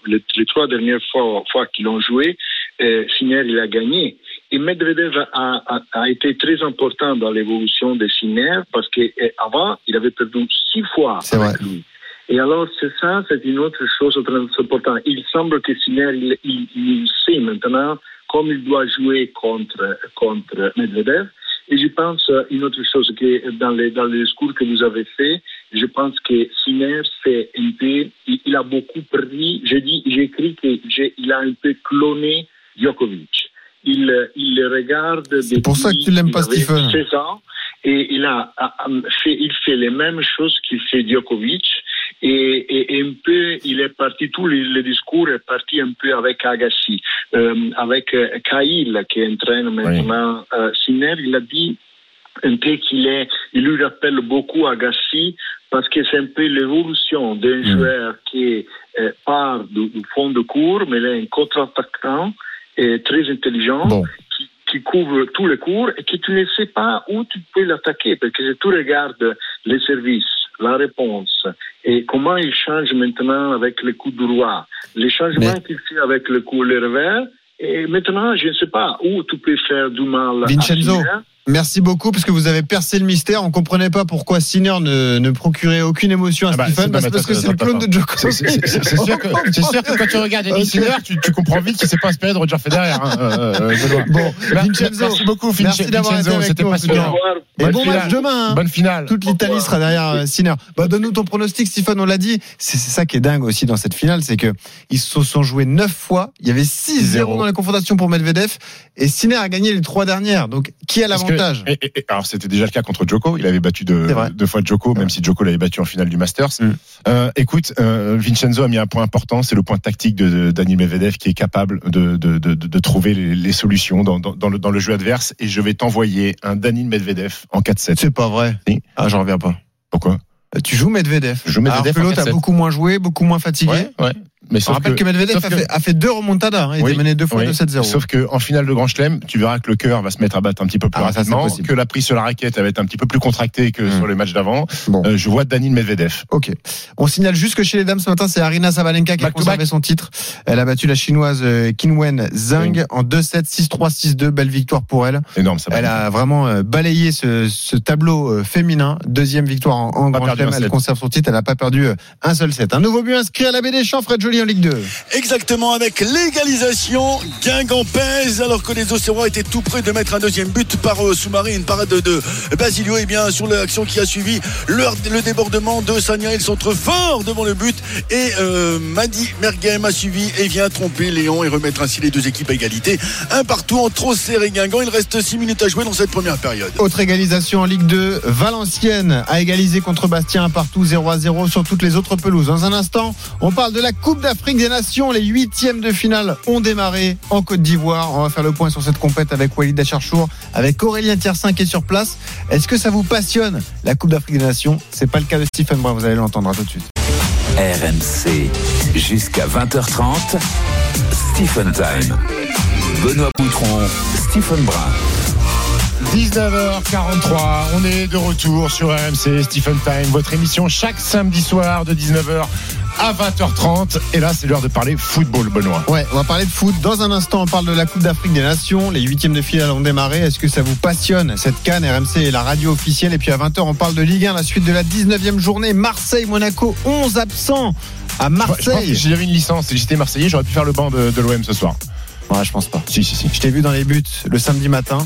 les, les trois dernières fois, fois qu'ils ont joué, euh, Sinner, il a gagné. Et Medvedev a, a, a été très important dans l'évolution de Sinner parce qu'avant, il avait perdu six fois C'est avec vrai. lui. Et alors, c'est ça, c'est une autre chose très importante. Il semble que Sinner, il, il, il sait maintenant comme il doit jouer contre, contre Medvedev. Et je pense euh, une autre chose que dans les, dans les discours que vous avez fait, je pense que Sinner, c'est un peu, il, il a beaucoup pris, j'ai dit, j'ai écrit qu'il a un peu cloné Djokovic. Il, euh, il le regarde. C'est pour ça que tu l'aimes pas, depuis Stephen. 16 ans et il a, fait, il fait les mêmes choses qu'il fait Djokovic. Et, et, et un peu, il est parti, tout le, le discours est parti un peu avec Agassi, euh, avec euh, Cahill qui entraîne maintenant euh, Sinner. Il a dit un peu qu'il est, il lui rappelle beaucoup Agassi parce que c'est un peu l'évolution d'un joueur qui euh, part du, du fond de cours, mais il est un contre-attaquant et très intelligent Bon. qui, qui couvre tous les cours et que tu ne sais pas où tu peux l'attaquer parce que si tu regardes les services, la réponse et comment il change maintenant avec le coup de roi, les changements Mais- qu'il fait avec le coup le revers. Et maintenant, je ne sais pas où tu peux faire du mal. à Vincenzo. Sinner. Merci beaucoup parce que vous avez percé le mystère. On comprenait pas pourquoi Sinner ne, ne procurait aucune émotion à Ah bah, Stephen. parce que c'est le clone de. Djokovic. C'est- sûr, sûr que quand tu regardes Yannick. Sinner, tu, tu comprends vite qu'il s'est pas inspiré de Roger Federer. Hein, euh, euh, Benoît. Bon, Vincenzo, merci beaucoup, Vince- merci d'avoir été Vincenzo. avec C'était passionnant. Et bon match demain. hein. Bonne finale. Toute l'Italie sera derrière euh, Sinner. Bah, donne-nous ton pronostic, Stephen. On l'a dit. C'est ça qui est dingue aussi dans cette finale, c'est que ils se sont joués neuf fois. Il y avait 6-0 dans les confrontations pour Medvedev et Sinner a gagné les trois dernières. Donc, qui a Parce et- et- et- Alors c'était déjà le cas contre Djoko. Il avait battu deux, fois Djoko, même si Djoko l'avait battu en finale du Masters. Mm. Euh, écoute, euh, Vincenzo a mis un point important, c'est le point tactique de, Daniel Medvedev qui est capable de, de, de, de trouver les, les solutions dans, dans, dans le, dans le jeu adverse. Et je vais t'envoyer un Daniel Medvedev en 4-7. C'est pas vrai. Si. Ah, j'en reviens pas. Pourquoi? Tu joues Medvedev. Je joue Medvedev Alors que en l'autre a 4-7. beaucoup moins joué, beaucoup moins fatigué. Ouais, ouais. Mais On rappelle que, Medvedev sauf a, que- fait, a fait deux remontadas. hein. Il Oui, était mené deux fois oui. de 7-0. Sauf que en finale de Grand Chelem, tu verras que le cœur va se mettre à battre un petit peu plus Ah, rapidement, que la prise sur la raquette va être un petit peu plus contractée que Mm. sur les matchs d'avant. Bon. Euh, je vois Daniel Medvedev. Ok. On signale juste que chez les dames ce matin, c'est Arina Sabalenka qui a Back to conservé back. son titre. Elle a battu la chinoise euh, Qinwen Zhang en 2-7, 6-3, 6-2. Belle victoire pour elle. Énorme, ça. Elle a vraiment euh, balayé ce, ce tableau euh, féminin. Deuxième victoire en, Grand Chelem. Elle conserve son titre. Elle n'a pas perdu euh, un seul set. Un nouveau but inscrit à la baie des Champs, Fred En Ligue 2. Exactement, avec l'égalisation, Guingamp pèse, alors que les Auxerrois étaient tout près de mettre un deuxième but par euh, sous-marin, une parade de, Basilio. Et bien, sur l'action qui a suivi, le, le débordement de Sania, ils sont trop forts devant le but. Et euh, Madi Merghem a suivi et vient tromper Léon et remettre ainsi les deux équipes à égalité. Un partout entre Auxerre et Guingamp. Il reste 6 minutes à jouer dans cette première période. Autre égalisation en Ligue 2, Valenciennes a égalisé contre Bastien un partout 0 à 0 sur toutes les autres pelouses. Dans un instant, on parle de la Coupe d'Afrique des Nations. Les huitièmes de finale ont démarré en Côte d'Ivoire. On va faire le point sur cette compète avec Walid Acharchour, avec Aurélien Tiersin qui est sur place. Est-ce que ça vous passionne la Coupe d'Afrique des Nations? C'est pas le cas de Stephen Brun, vous allez l'entendre à tout de suite. RMC, jusqu'à 20h30, Stephen Time. Benoît Boutron, Stephen Brun. 19h43, on est de retour sur RMC Stephen Time, votre émission chaque samedi soir de 19h à 20h30. Et là, c'est l'heure de parler football, Benoît. Ouais, on va parler de foot. Dans un instant, on parle de la Coupe d'Afrique des Nations. Les huitièmes de finale ont démarré. Est-ce que ça vous passionne cette canne RMC est la radio officielle? Et puis à 20h, on parle de Ligue 1, la suite de la 19e journée. Marseille-Monaco, 11 absents à Marseille. j'avais une licence et j'étais Marseillais, j'aurais pu faire le banc de, de l'OM ce soir. Ouais, je pense pas. Si, si, si. Je t'ai vu dans les buts le samedi matin.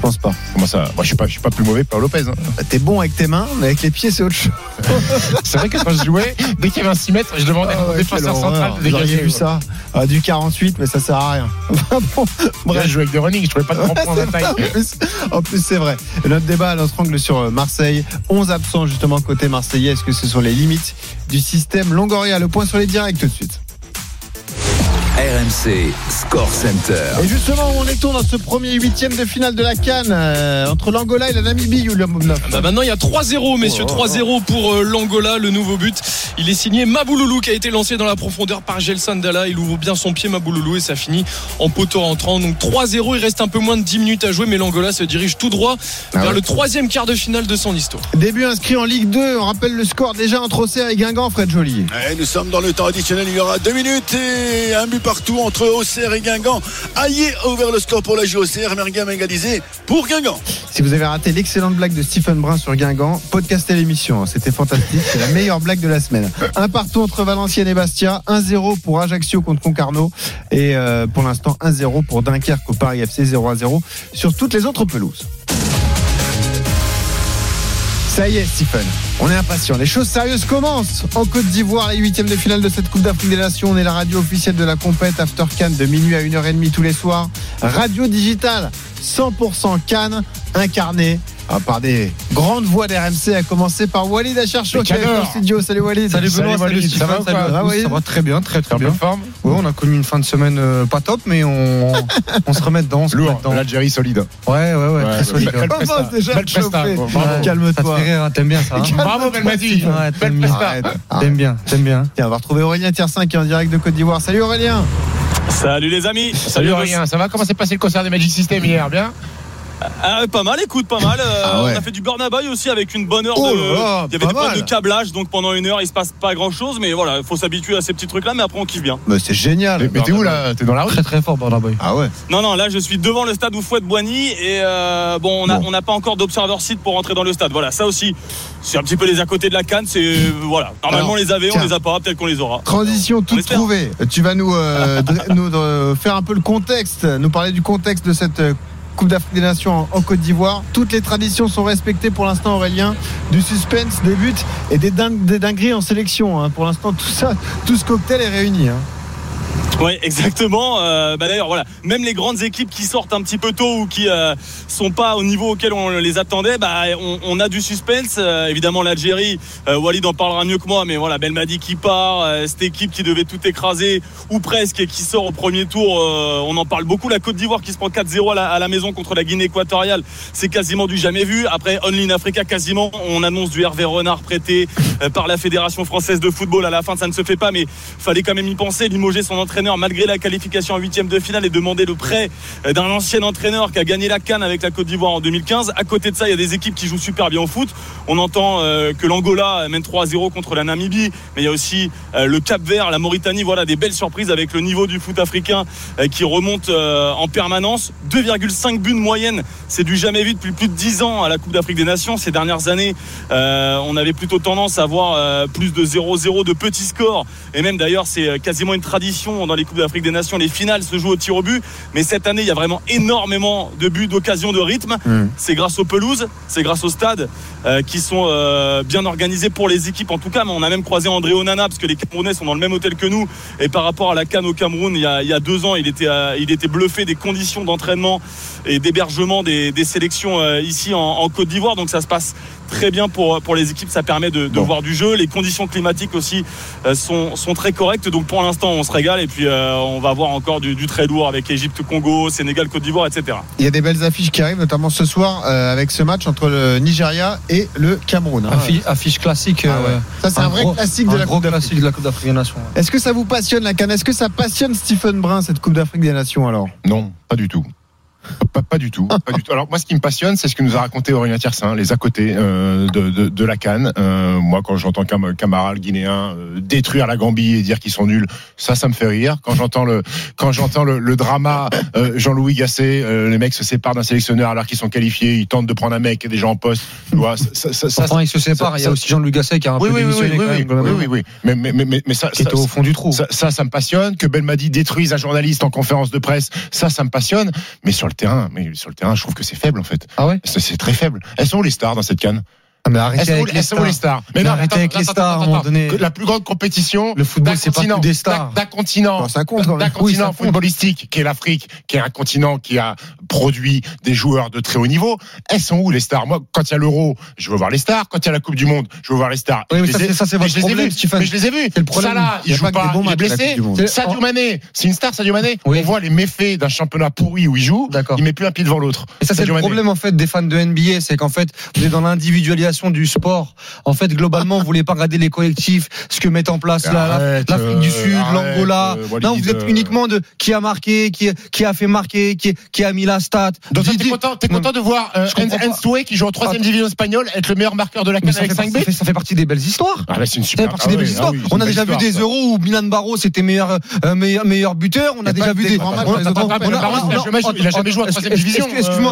Je pense pas. Comment ça Moi, je suis pas, je suis pas plus mauvais que Paul Lopez. hein. Bah, T'es bon avec tes mains, mais avec les pieds, c'est autre chose. C'est vrai que quand je jouais, dès qu'il y avait un 6 mètres, je demandais Ah au ouais, défenseur quelle central de dégager. vu ça? Ah, Du 48, mais ça sert à rien. bon, Bref, je jouais avec des running, je trouvais pas de en plus, c'est vrai. Et Notre débat, notre angle sur euh, Marseille. 11 absents justement côté marseillais. Est-ce que ce sont les limites du système Longoria? Le point sur les directs tout de suite. RMC Score Center. Et justement, où on est-on dans ce premier huitième de finale de la Cannes euh, entre l'Angola et la Namibie, Julien Boumnoff Bah maintenant il y a 3-0 messieurs, Oh, oh, 3-0 pour euh, l'Angola, le nouveau but. Il est signé Mabouloulou qui a été lancé dans la profondeur par Gelson Dalla. Il ouvre bien son pied Mabouloulou et ça finit en poteau rentrant. Donc 3-0, il reste un peu moins de 10 minutes à jouer mais l'Angola se dirige tout droit Ah vers ouais. le troisième quart de finale de son histoire. Début inscrit en Ligue 2. On rappelle le score déjà entre Auxerre et Guingamp, Fred Joly. Nous sommes dans le temps additionnel, il y aura deux minutes et un but partout entre Auxerre et Guingamp. Aillé a ouvert le score pour la JOCR, Mergam a égalisé pour Guingamp. Si vous avez raté l'excellente blague de Stephen Brun sur Guingamp, podcastez l'émission. C'était fantastique. C'est la meilleure blague de la semaine. Un partout entre Valenciennes et Bastia. 1-0 pour Ajaccio contre Concarneau. Et euh, pour l'instant, 1-0 pour Dunkerque au Paris FC 0-0 sur toutes les autres pelouses. Ça y est, Stephen. On est impatient. Les choses sérieuses commencent. En Côte d'Ivoire, les huitièmes de finale de cette Coupe d'Afrique des Nations. On est la radio officielle de la compète After Cannes de minuit à 1h30 tous les soirs. Radio digitale 100% Cannes, incarné ah, par des grandes voix d'RMC, à commencer par Walid Acharcho Le qui est avec nous cadre. au studio. Salut Walid. Salut Benoît, salut ça va salut. quoi Ça va, Walid Ça va très bien, très très en bien. forme Ouais, on a connu une fin de semaine euh, pas top, mais on, on se remet dedans. Lourd, l'Algérie solide. Ouais, ouais, ouais, Ouais, très solide. belle presta, déjà belle Calme-toi. fait rire, hein, t'aimes bien ça. hein Bravo Belmadi. Belle t'aimes bien. presta. T'aimes bien, t'aimes bien. Tiens, on va retrouver Aurélien Tiersin qui est en direct de Côte d'Ivoire. Salut Aurélien. Salut les amis. Salut Aurélien, ça va? Comment s'est passé le concert des Magic System hier? Bien? Ah, pas mal, écoute, pas mal. Euh, Ah ouais. On a fait du Burn aussi avec une bonne heure Oh de. là il y avait pas des problèmes mal. de câblage, donc pendant une heure il se passe pas grand chose, mais voilà, il faut s'habituer à ces petits trucs là, mais après on kiffe bien. C'est génial. Mais t'es où là? T'es dans la rue? Très très fort, Boy. Ah ouais. Non, non, là je suis devant le stade Oufouette Boigny et euh, bon, on a- Bon. on n'a pas encore d'observeur site pour rentrer dans le stade. Voilà, ça aussi, c'est un petit peu les à côté de la canne. C'est voilà, normalement Alors, on les avait, tiens. on les a pas, peut-être qu'on les aura. Transition On toute trouvée. Tu vas nous, euh, euh, faire un peu le contexte, nous parler du contexte de cette euh, Coupe d'Afrique des Nations en, Côte d'Ivoire. Toutes les traditions sont respectées pour l'instant, Aurélien. Du suspense, des buts et des, dingues- des dingueries en sélection. hein. Pour l'instant, tout ça, tout ce cocktail est réuni. hein. Oui, exactement. Euh, bah D'ailleurs, voilà, même les grandes équipes qui sortent un petit peu tôt ou qui euh, sont pas au niveau auquel on les attendait, bah, on, a du suspense. Euh, évidemment, l'Algérie, euh, Walid en parlera mieux que moi, mais voilà, Belmadi qui part, cette équipe qui devait tout écraser ou presque et qui sort au premier tour. on en parle beaucoup. La Côte d'Ivoire qui se prend 4-0 à la, maison contre la Guinée équatoriale, c'est quasiment du jamais vu. Après, Only in Africa, quasiment, on annonce du Hervé Renard prêté par la Fédération française de football. À la fin, ça ne se fait pas, mais fallait quand même y penser. Limoger son entraîneur malgré la qualification en huitième de finale et demander le prêt euh, d'un ancien entraîneur qui a gagné la Cannes avec la Côte d'Ivoire en 2015. À côté de ça, il y a des équipes qui jouent super bien au foot. On entend euh, que l'Angola mène 3-0 contre la Namibie, mais il y a aussi euh, le Cap Vert, la Mauritanie. Voilà des belles surprises avec le niveau du foot africain qui remonte en permanence. 2,5 buts de moyenne, c'est du jamais vu depuis plus de 10 ans à la Coupe d'Afrique des Nations. Ces dernières années, on avait plutôt tendance à voir euh, plus de 0-0 de petits scores. Et même d'ailleurs, c'est quasiment une tradition dans les Coupes d'Afrique des Nations. Les finales se jouent au tir au but. Mais cette année, il y a vraiment énormément de buts, d'occasions, de rythme. Mm. C'est grâce aux pelouses, c'est grâce au stade euh, qui sont euh, bien organisés pour les équipes en tout cas. Mais on a même croisé André Onana parce que les Camerounais sont dans le même hôtel que nous. Et par rapport à la Cannes au Cameroun, il y a, il y a deux ans, il était, euh, il était bluffé des conditions d'entraînement et d'hébergement des, des sélections ici en, en Côte d'Ivoire. Donc ça se passe très bien pour, pour les équipes. Ça permet de, de Bon. voir du jeu. Les conditions climatiques aussi euh, sont, sont très correctes. Donc pour l'instant, on se régale. Et puis euh, on va voir encore du, du très lourd avec Égypte, Congo, Sénégal, Côte d'Ivoire, etc. Il y a des belles affiches qui arrivent, notamment ce soir euh, avec ce match entre le Nigeria et le Cameroun. hein. Affiche, affiche classique. Ah ouais. Ça, c'est un, vrai gros- classique de un la gros Coupe d'Afrique. classique de la Coupe d'Afrique des Nations. Est-ce que ça vous passionne la canne Est-ce que ça passionne Stephen Brun cette Coupe d'Afrique des Nations alors? Non, pas du tout pas, pas, du tout, pas, du tout, Alors moi, ce qui me passionne, c'est ce que nous a raconté Aurélien Tiersin, les à côté euh, de, de, de, la Cannes. Euh, moi, quand j'entends qu'un camarade guinéen euh, détruire la Gambie et dire qu'ils sont nuls, ça, ça me fait rire. Quand j'entends le quand j'entends le, le, drama euh, Jean-Louis Gasset, euh, les mecs se séparent d'un sélectionneur alors qu'ils sont qualifiés, ils tentent de prendre un mec et des gens en poste. Ça, ça, ça, ils se séparent. Il y a aussi Jean-Louis Gasset qui a un oui, oui. Oui, oui, oui, oui, Mais mais mais, mais ça, qui était au fond du trou. Ça, ça, me passionne. Que Belmadi détruise un journaliste en conférence de presse, ça, ça me passionne. Mais sur le mais sur le terrain, je trouve que c'est faible en fait. Ah ouais? C'est très faible. Elles sont les stars dans cette canne? Ah, mais arrêtez avec les stars. Mais non, arrêtez avec les stars à un moment donné. La plus grande compétition. Le football, c'est pas des stars. D'un continent. Ça compte quand même. D'un continent footballistique qui est l'Afrique, qui est un continent qui a produit des joueurs de très haut niveau. Elles sont où les stars? Moi, quand il y a l'Euro, je veux voir les stars. Quand il y a la Coupe du Monde, je veux voir les stars. Oui, mais ça, c'est votre problème, Stéphane. Mais je les ai vus. C'est le problème. Salah, il joue pas. Il est blessé. Sadio oh. Mané, c'est une star, Sadio Mané. On voit les méfaits d'un championnat pourri où il joue. D'accord. Il met plus un pied devant l'autre. Et ça, c'est le problème en fait des fans de NBA, c'est qu'en fait, vous êtes dans l'individualisation du sport. En fait, globalement, vous voulez pas regarder les collectifs, ce que mettent en place l'Afrique euh, du Sud, l'Angola. Euh, non, vous êtes uniquement de qui a marqué, qui, a fait marquer, qui, a mis la stat. Donc t'es content, es content de voir euh, Ensue qui joue en troisième ah. division espagnole être le meilleur marqueur de la canne avec 5 b ça, fait partie des belles histoires. Ah bah c'est une super. Ça ah ah on a déjà vu des euros où Milan Barros était meilleur euh, meilleur buteur. On a déjà vu des. Il a.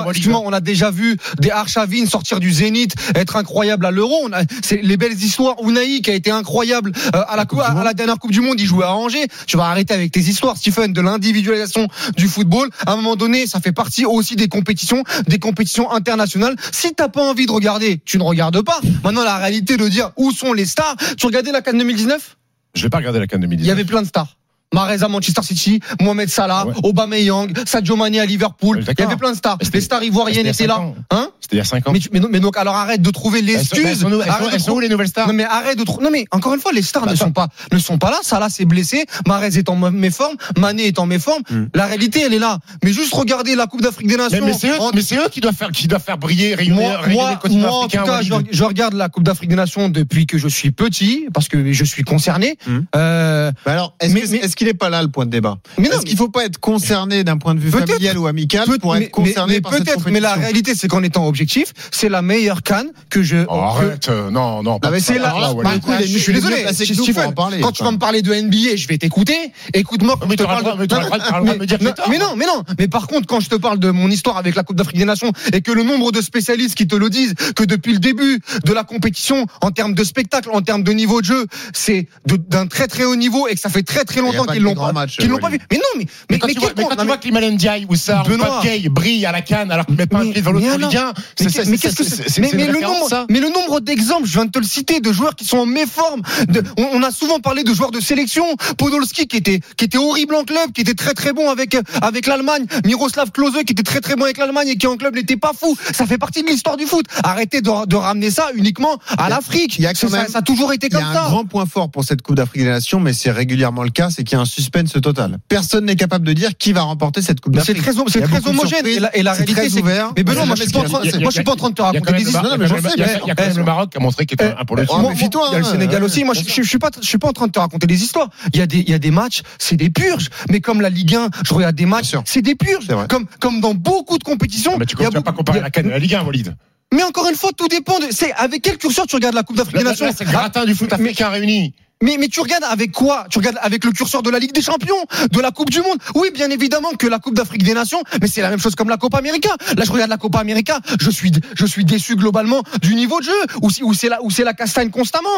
Excuse-moi, on a déjà vu des Archavin sortir du Zénith, être un incroyable à l'Euro. C'est les belles histoires. Unai qui a été incroyable euh, à la, dernière Coupe du Monde. Il jouait à Angers. Tu vas arrêter avec tes histoires, Stephen, de l'individualisation du football. À un moment donné, ça fait partie aussi des compétitions, des compétitions internationales. Si t'as pas envie de regarder, tu ne regardes pas. Maintenant, la réalité de dire où sont les stars. Tu regardais la Cannes 2019 Je vais pas regarder la Cannes 2019. Il y avait plein de stars. Marez à Manchester City, Mohamed Salah, ouais. Aubameyang, Sadio Mané à Liverpool. Il y avait plein de stars. Les stars ivoiriennes étaient là. Hein C'était il y a 5 ans. Mais, donc alors arrête de trouver l'excuse. Elles, elles, sont, où les nouvelles stars Non mais arrête de trouver. Non mais encore une fois, les stars bah, ne sont pas ne sont pas là. Salah s'est blessé, Marez est en méforme, Mané est en méforme. Hum. La réalité, elle est là. Mais juste regardez la Coupe d'Afrique des Nations. Mais, c'est eux, qui doivent faire qui doivent faire briller rayonner, moi, rayonner moi, moi en tout cas, je, regarde la Coupe d'Afrique des Nations depuis que je suis petit parce que je suis concerné. Hmm. Euh, bah alors est-ce qu'il n'est pas là le point de débat? Est-ce qu'il ne faut pas être concerné d'un point de vue familial ou amical pour être concerné mais, par cette Mais la réalité, c'est qu'en étant objectif, c'est la meilleure canne que je. Oh, arrête, euh, non, non. Pas non c'est la. Là, là, je, suis quand tu vas me parler de NBA, je vais t'écouter. Écoute-moi. Mais tu Mais non, mais non. Mais par contre, quand je te parle de mon histoire avec la Coupe d'Afrique des Nations et que le nombre de spécialistes qui te le disent, que depuis le début de la compétition, en termes de spectacle, en termes de niveau de jeu, c'est d'un très très haut niveau et que ça fait très très longtemps qui l'ont pas, vu. Mais non, mais, mais, mais, mais tu vois, quand tu ou ça, Benoît Gay brille à la canne alors qu'il met pas un pied dans l'autre Ligue 1. Mais qu'est-ce que c'est Mais le mais le nombre d'exemples, je viens de te le citer, de joueurs qui sont en méforme. On a souvent parlé de joueurs de sélection. Podolski qui était qui était horrible en club, qui était très très bon avec avec l'Allemagne. Miroslav Klose qui était très très bon avec l'Allemagne et qui en club n'était pas fou. Ça fait partie de l'histoire du foot. Arrêtez de, de ramener ça uniquement à l'Afrique. Ça, a toujours été comme ça. Il y a un grand point fort pour cette Coupe d'Afrique des Nations, mais c'est régulièrement le cas, c'est qu'il un suspense total. Personne n'est capable de dire qui va remporter cette Coupe d'Afrique. C'est très, très homogène. Et la, et la réalité, très ouvert. Mais Benoît, moi, je suis pas en train de te raconter des histoires. Il y a quand même le Maroc qui a montré qu'il était eh, un pour le eh, Il y a le euh, Sénégal aussi. Moi, je suis pas, je suis pas en train de te raconter des histoires. Il y a des, il y a des matchs, c'est des purges. Mais comme la Ligue 1, je regarde des matchs, c'est des purges. Comme, comme dans beaucoup de compétitions. Ah, mais tu ne vas pas comparer la la Ligue 1, Walid. Mais encore une fois, tout dépend de. C'est avec quel curseur tu regardes la Coupe d'Afrique des Nations. C'est gratin du foot ah, africain réuni mais, mais tu regardes avec quoi? Tu regardes avec le curseur de la Ligue des Champions, de la Coupe du Monde. Oui, bien évidemment que la Coupe d'Afrique des Nations, mais c'est la même chose comme la Copa América. Là, je regarde la Copa América, je suis, je suis déçu globalement du niveau de jeu, où, c'est la, où c'est la castagne constamment.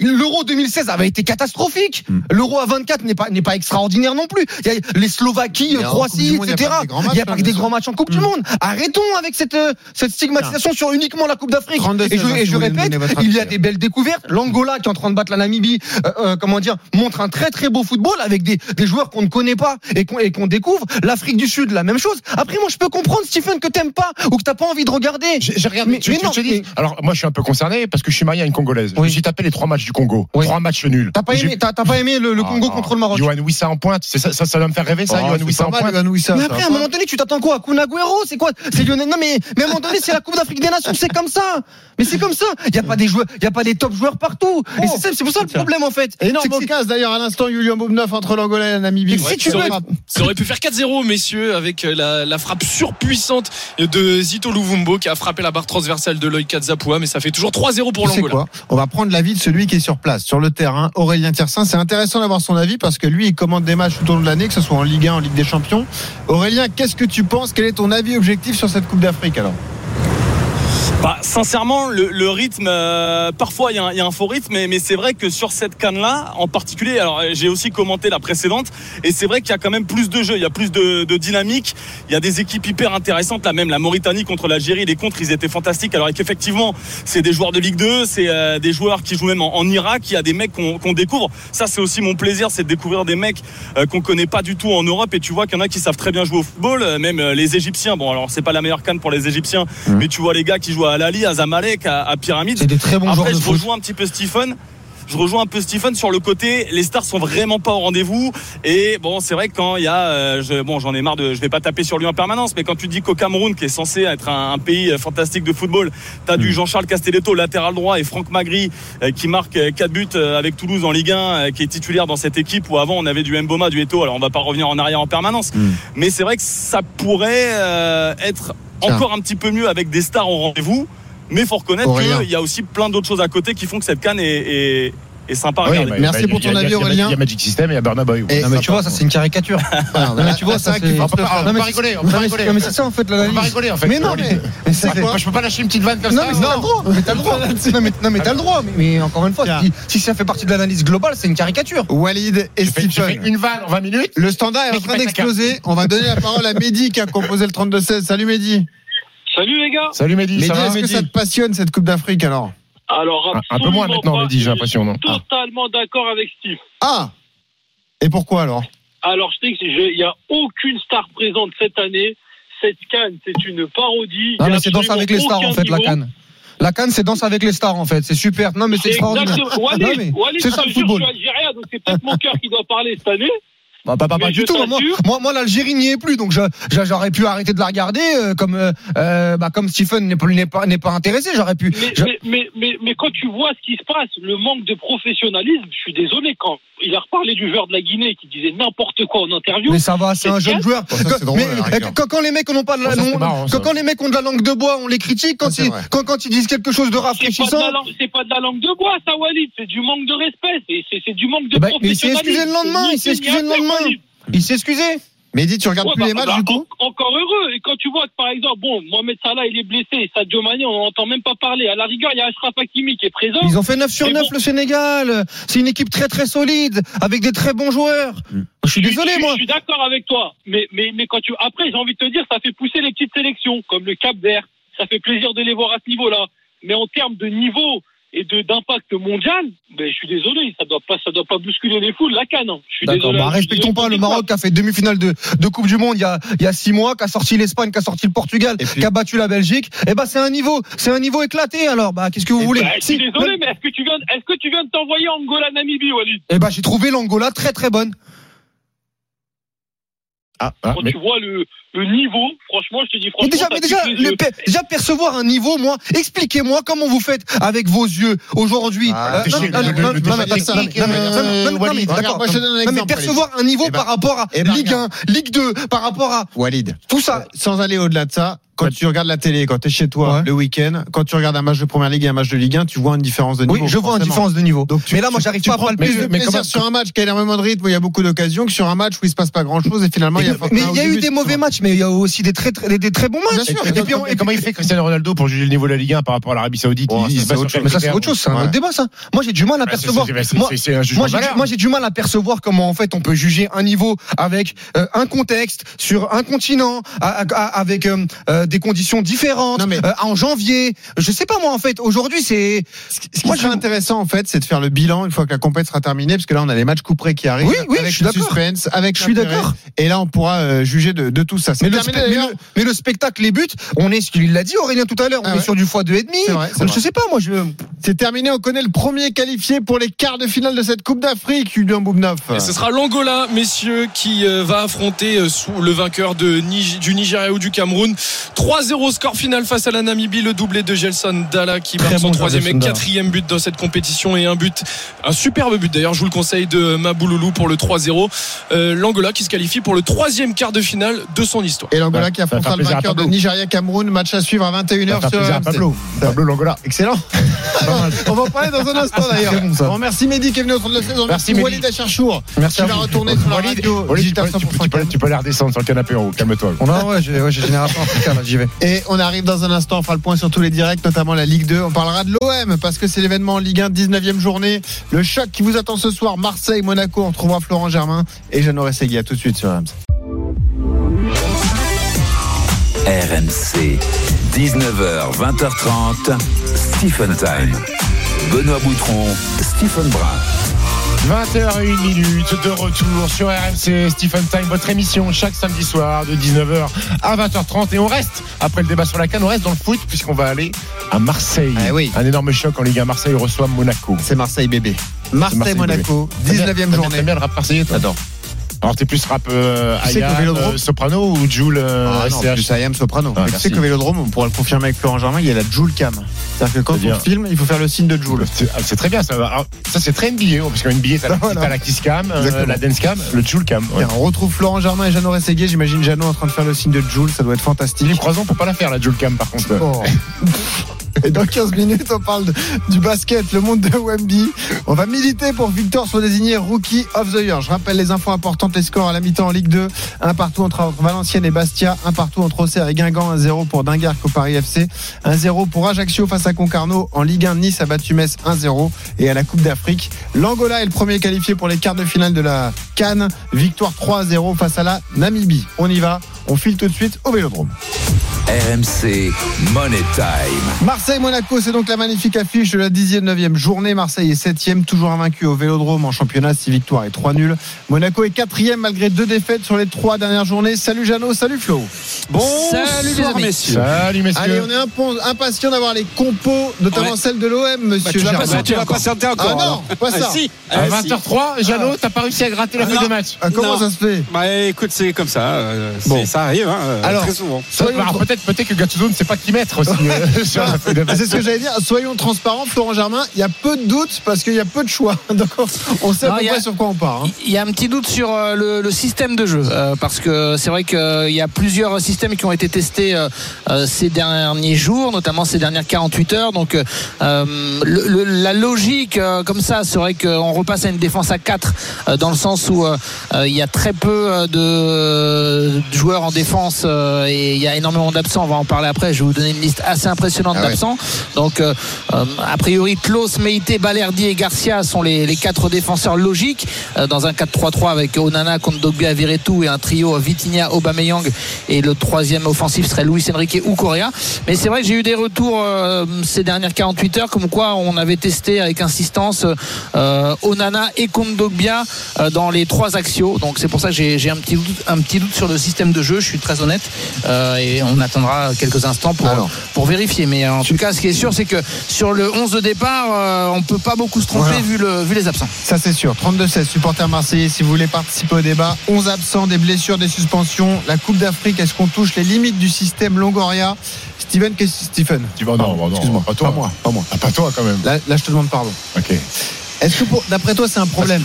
L'Euro 2016 avait été catastrophique. L'Euro à 24 n'est pas, n'est pas extraordinaire non plus. Il y a les Slovaquies, Croatie, etc. Il n'y a pas que des grands matchs en Coupe du Monde. Arrêtons avec cette, cette stigmatisation sur uniquement la Coupe d'Afrique. Et je, répète, il y a des belles découvertes. L'Angola qui est en train de battre la Namibie euh, euh, comment dire, montre un très très beau football avec des, des joueurs qu'on ne connaît pas et qu'on qu découvre. L'Afrique du Sud, la même chose. Après, moi, je peux comprendre, Stephen, que t'aimes pas ou que t'as pas envie de regarder. J'ai regardé. Mais, tu, mais tu, non. Alors, moi, je suis un peu concerné parce que je suis marié à une Congolaise. Oui. Tapé les trois matchs du Congo. Trois matchs nuls. T'as pas, aimé, pas aimé le, ah, Congo contre le Maroc Yohan Wissa en pointe. Ça, ça, me faire rêver, ça. Ah, en pointe. Mais après, à un moment donné, tu t'attends quoi? À Kunagüero, c'est quoi? C'est Lionel. Non, mais, à un moment donné, c'est la Coupe d'Afrique des Nations, c'est comme ça. Mais c'est comme ça. Il n'y a pas des top joueurs partout. Oh. C'est pour ça le problème problème en fait. Énorme occasion d'ailleurs à l'instant, Julien Boubneuf entre l'Angola et la Namibie. Si tu ça, veux aurait, ça aurait pu faire 4-0, messieurs, avec euh, la, la frappe surpuissante de Zito Luvumbo qui a frappé la barre transversale de Loïc Kazapua, mais ça fait toujours 3-0 pour l'Angola. On va prendre l'avis de celui qui est sur place, sur le terrain, Aurélien Tiersin. C'est intéressant d'avoir son avis parce que lui, il commande des matchs tout au long de l'année, que ce soit en Ligue 1, en Ligue des Champions. Aurélien, qu'est-ce que tu penses Quel est ton avis objectif sur cette Coupe d'Afrique alors Bah, sincèrement, le, le rythme, euh, parfois il y, a un- il y a un faux rythme, mais, mais c'est vrai que sur cette canne-là, en particulier, alors euh, j'ai aussi commenté la précédente, et c'est vrai qu'il y a quand même plus de jeux, il y a plus de, de dynamique, il y a des équipes hyper intéressantes, là même la Mauritanie contre l'Algérie, les contres, ils étaient fantastiques, alors qu'effectivement, c'est des joueurs de Ligue 2, c'est euh, des joueurs qui jouent même en, en Irak, il y a des mecs qu'on découvre, ça c'est aussi mon plaisir, c'est de découvrir des mecs euh, qu'on connaît pas du tout en Europe, et tu vois qu'il y en a qui savent très bien jouer au football, même les Égyptiens, bon alors c'est pas la meilleure canne pour les Égyptiens, mais tu vois les gars qui jouent à Al-Ali, à Zamalek, à, à Pyramide. C'est des très bons joueurs Après, de je rejoins un petit peu Stephen. Je rejoins un peu Stephen sur le côté. Les stars sont vraiment pas au rendez-vous. Et bon, c'est vrai que quand il y a, euh, je, bon, j'en ai marre de, je vais pas taper sur lui en permanence, mais quand tu dis qu'au Cameroun, qui est censé être un, un pays fantastique de football, t'as Mm. du Jean-Charles Castelletto, latéral droit, et Franck Magri, euh, qui marque 4 buts euh, avec Toulouse en Ligue 1, euh, qui est titulaire dans cette équipe où avant on avait du Mboma, du Eto. Alors on va pas revenir en arrière en permanence, Mm. mais c'est vrai que ça pourrait euh, être encore un petit peu mieux avec des stars au rendez-vous. Mais faut reconnaître qu'il y a aussi plein d'autres choses à côté qui font que cette canne est, est, sympa Oui, bah, Merci bah, pour ton avis, Aurélien. Il y a Magic System et il y a Burna Boy. Et- Non, mais tu vois, ça c'est une caricature. Alors, Non, mais tu vois, c'est ça c'est. On pas- Non, c'est- rigoler, on non, mais rigoler. c'est- mais c'est ça en fait On va rigoler en fait. Mais non, mais, je peux pas lâcher une petite vanne comme Non, ça. mais t'as le droit. Mais t'as le droit. Non, mais, non, t'as le droit. Mais, encore une fois, si, ça fait partie de l'analyse globale, c'est une caricature. Walid et Stephen. une vanne en 20 minutes. Le standard est en train la d'exploser. On va donner la parole à Mehdi qui a composé le 32-16. Salut Mehdi. Salut les gars. Salut Mehdi, Mehdi, va est-ce que ça te passionne cette Coupe d'Afrique alors? Alors Un- peu moins maintenant, pas. Mehdi, j'ai l'impression, non suis Totalement d'accord avec Steve. Ah Et pourquoi alors Alors je sais que il n'y a aucune star présente cette année. Cette canne, c'est une parodie. Non, mais c'est danse avec les stars en fait, la canne. La canne, c'est danse avec les stars en fait. C'est super. Non, mais c'est extraordinaire. c'est ça le football. Je suis algérien, donc c'est peut-être mon cœur qui doit parler cette année. Bah, pas, pas, pas du tout. Moi, moi, moi, l'Algérie n'y est plus, donc j'aurais pu arrêter de la regarder euh, comme, euh, euh, bah, comme Stephen n'est pas, n'est pas, n'est pas intéressé. J'aurais pu. Mais, je- mais, mais, mais, mais quand tu vois ce qui se passe, le manque de professionnalisme, je suis désolé, quand il a reparlé du joueur de la Guinée qui disait n'importe quoi en interview. Mais ça va, c'est un jeune joueur. Bon, ça, drôle, mais, la rigueur. quand, quand les mecs n'ont pas de la, Bon, ça, marrant, quand, quand les mecs ont de la langue de bois, on les critique. Quand, Ça, c'est ils, quand, quand ils disent quelque chose de C'est pas, de rafraîchissant. la langue, c'est pas de la langue de bois, ça, Walid. C'est du manque de respect. C'est, c'est, c'est du manque de Eh ben, mais il s'est professionnalisme. excusé le lendemain, il s'est excusé le lendemain. Il s'est excusé. Mehdi, tu regardes Ouais, plus bah, les matchs bah, du coup en- Encore heureux. Et quand tu vois que, par exemple, bon, Mohamed Salah, il est blessé, Sadio Mané, on n'entend même pas parler. À la rigueur, il y a Ashraf Hakimi qui est présent. Ils ont fait 9 sur Mais 9 bon. le Sénégal. C'est une équipe très très solide avec des très bons joueurs. Je suis désolé je, moi. Je suis d'accord avec toi. Mais, mais, mais quand tu, après, j'ai envie de te dire, ça fait pousser les petites sélections, comme le Cap Vert. Ça fait plaisir de les voir à ce niveau-là. Mais en termes de niveau et de, d'impact mondial, ben, je suis désolé, ça doit pas, ça doit pas bousculer les foules, la canne. hein. Je suis D'accord, désolé. bah, suis respectons désolé pas le Maroc qui a fait demi-finale de, de Coupe du Monde il y a il y a six mois, qui a sorti l'Espagne, qui a sorti le Portugal, puis- qui a battu la Belgique. Et bah c'est un niveau, c'est un niveau éclaté. Alors bah qu'est-ce que vous Eh voulez? ben, je suis Si- désolé, mais est-ce que tu viens, est-ce que tu viens de t'envoyer Angola Namibie, Walid? Eh bah j'ai trouvé l'Angola très très bonne. Ah, ah, Quand mais tu vois le, le niveau, franchement, je te dis Mais franchement, déjà, ça mais déjà, le pe- déjà percevoir un niveau, moi, expliquez-moi comment vous faites avec vos yeux aujourd'hui. Ah, Euh, non, non, non, mais- mais- mais- euh, mais- mais d'accord. mais percevoir un niveau Eh ben- par rapport à eh ben, Ligue 1, Ligue 2, par rapport à Walid. tout ça. Sans aller au-delà de ça, quand tu regardes la télé, quand tu es chez toi Ouais. le week-end, quand tu regardes un match de première ligue et un match de Ligue 1, tu vois une différence de Oui, niveau. je vois une différence de niveau. Donc, tu- mais là, moi, j'arrive pas à prends palper. plus de mais plaisir sur un match qui a énormément de rythme où il y a beaucoup d'occasions que sur un match où il se passe pas grand-chose et finalement il y a Mais il y a eu des mauvais matchs, mais il y a aussi des très, des, très bons matchs. Bien sûr. Et comment il fait Cristiano Ronaldo pour juger le niveau de la Ligue 1 par rapport à l'Arabie Saoudite? Oh, mais ça, c'est autre chose, c'est un débat, ça. Moi, j'ai du mal à percevoir. Moi, j'ai, du mal à percevoir comment en fait on peut juger un niveau avec euh, un contexte sur un continent avec euh, euh, des conditions différentes Non, mais- euh, en janvier je sais pas moi en fait aujourd'hui c'est Ce qui Moi, serait je- intéressant en fait, c'est de faire le bilan une fois que la compétition sera terminée, parce que là on a les matchs couperés qui arrivent, Oui, oui, avec je suis le d'accord. suspense, avec Je suis d'accord. Et là on pourra euh, juger de, de tout ça. Mais le, terminé, spe- mais, d'ailleurs. le, mais le spectacle les buts on est il l'a dit Aurélien tout à l'heure on Ah est ouais. sur du x2 et demi vrai, je vrai. sais pas moi je C'est terminé, on connaît le premier qualifié pour les quarts de finale de cette Coupe d'Afrique, Julien Boubneuf. Et ce sera l'Angola, messieurs, qui euh, va affronter sous le vainqueur de du Nigeria ou du Cameroun. 3-0 score final face à la Namibie. Le doublé de Gelson Dalla qui marque son troisième et quatrième but dans cette compétition et un but, un superbe but d'ailleurs. Je vous le conseille de Mabouloulou pour le 3-0. Euh, L'Angola qui se qualifie pour le troisième quart de finale de son histoire. Et l'Angola qui affrontera le vainqueur de. Nigeria-Cameroun. Match à suivre à 21h Ça va faire sur. Pablo. Pablo Longola. Excellent. On va en parler dans un instant d'ailleurs. Bon, ça. Bon, merci Mehdi qui est venu au 39 16 Merci, Merci. Walid Acharchour. Merci Tu à vas retourner sur la Walid, radio Walid, tu, peux, tu, peux, 100% tu, peux, tu peux aller redescendre sur le canapé en haut. Calme-toi. On a, ouais, j'ai génération africaine, j'y vais. Et on arrive dans un instant, on fera le point sur tous les directs, notamment la Ligue 2. On parlera de l'OM parce que c'est l'événement en Ligue 1, 19e journée. Le choc qui vous attend ce soir, Marseille, Monaco. On retrouvera Florent Germain et Jeannot Ressegui. À tout de suite sur RMC. RMC, 19h, 20h30, Stephen Time. Benoît Boutron, Stephen Brun. 20h01 minute de retour sur RMC Stephen Time, votre émission chaque samedi soir de 19h à 20h30 et on reste après le débat sur la canne, on reste dans le foot puisqu'on va aller à Marseille. Ah oui. Un énorme choc en Ligue 1. Marseille reçoit Monaco. C'est Marseille bébé. Marseille, Marseille-Monaco, T'aimes bien- 19e t'aimes journée. bien le rap marseillais toi J'adore. Alors t'es plus rap euh, Tu sais Ayam, Vélodrome- euh, Soprano ou Jules euh, Ah non, SCH? plus Ayam Soprano. Ah, tu sais qu'au Vélodrome, on pourra le confirmer avec Florent Germain, il y a la Joule Cam. C'est-à-dire que quand on filme, il faut faire le signe de Joule. C'est ah, très bien ça. Alors, ça c'est très NBA parce qu'en NBA t'as la, Voilà. t'as la Kiss Cam, euh, la Dance Cam, le Jules Cam. Ouais. On retrouve Florent Germain et Jeannot Rességuier. J'imagine Jeannot en train de faire le signe de Joule, ça doit être fantastique. Philippe Croison peut pas la faire la Jules Cam par contre. Oh. Et dans 15 minutes, on parle de- du basket, le monde de Wemby. On va militer pour que Victor soit désigné Rookie of the Year. Je rappelle les infos importantes, les scores à la mi-temps en Ligue 2. Un partout entre Valenciennes et Bastia. Un partout entre Auxerre et Guingamp. Un 0 pour Dunkerque au Paris FC. Un 0 pour Ajaccio face à Concarneau. En Ligue 1, Nice a battu Metz 1-0. Et à la Coupe d'Afrique, l'Angola est le premier qualifié pour les quarts de finale de la Cannes. Victoire 3-0 face à la Namibie. On y va. On file tout de suite au Vélodrome. RMC, Money Time. Marseille-Monaco, c'est donc la magnifique affiche de la 10e, 9e journée. Marseille est 7e, toujours invaincu au Vélodrome en championnat, 6 victoires et 3 nuls. Monaco est 4e malgré deux défaites sur les trois dernières journées. Salut Jeannot, salut Flo. Salut les amis. Salut messieurs. Allez, on est impatient d'avoir les compos, notamment Ouais. celle de l'OM, monsieur tu vas patienter Tu vas encore. patienter encore, Ah non, alors. pas ça. Ah, si. À Ah, si. 20h03, Jeannot, t'as pas réussi à gratter la Ah, feuille de match. Ah, comment Non. ça se fait? Bah écoute, c'est comme ça. euh, Bon. Ça arrive, hein, euh, Alors, très souvent. Peut-être peut-être que Gattuso ne sait pas qui mettre aussi euh, sur la. C'est ce que j'allais dire. Soyons transparents, Florent Germain. Il y a peu de doutes parce qu'il y a peu de choix. Donc, on sait à peu a- près sur quoi on part. hein. Il y a un petit doute sur euh, le, le système de jeu euh, parce que c'est vrai qu'il y a plusieurs systèmes qui ont été testés euh, euh, ces derniers jours, notamment ces dernières 48 heures. Donc euh, le- le- la logique euh, comme ça serait qu'on repasse à une défense à 4 euh, dans le sens où euh, euh, il y a très peu euh, de joueurs en défense euh, et il y a énormément d'absents. On va en parler après. Je vais vous donner une liste assez impressionnante Ah ouais. d'absents. Donc euh, euh, a priori Klaus, Meite, Balerdi et Garcia sont les, les quatre défenseurs logiques euh, dans un 4-3-3 avec Onana, Kondogbia, Viretou et un trio Vitinha, Aubameyang et le troisième offensif serait Luis Enrique ou Correa. Mais c'est vrai que j'ai eu des retours euh, ces dernières 48 heures comme quoi on avait testé avec insistance Onana et Kondogbia dans les trois axiaux. Donc c'est pour ça que j'ai un petit doute, un petit doute sur le système de jeu. Je suis très honnête et on attendra quelques instants pour Alors. pour vérifier. Mais en tout cas, ce qui est sûr, c'est que sur le 11 de départ, euh, on peut pas beaucoup se tromper Voilà. vu, le, vu les absents. Ça c'est sûr. 32-16, supporters marseillais, si vous voulez participer au débat. 11 absents, des blessures, des suspensions. La Coupe d'Afrique, est-ce qu'on touche les limites du système Longoria? Steven, qu'est-ce Stephen Tu vas- non, non, excuse-moi, pas toi. Pas moi, pas moi. Ah, pas toi quand même. Là, là, je te demande pardon. Ok. Est-ce que pour- d'après toi, c'est un problème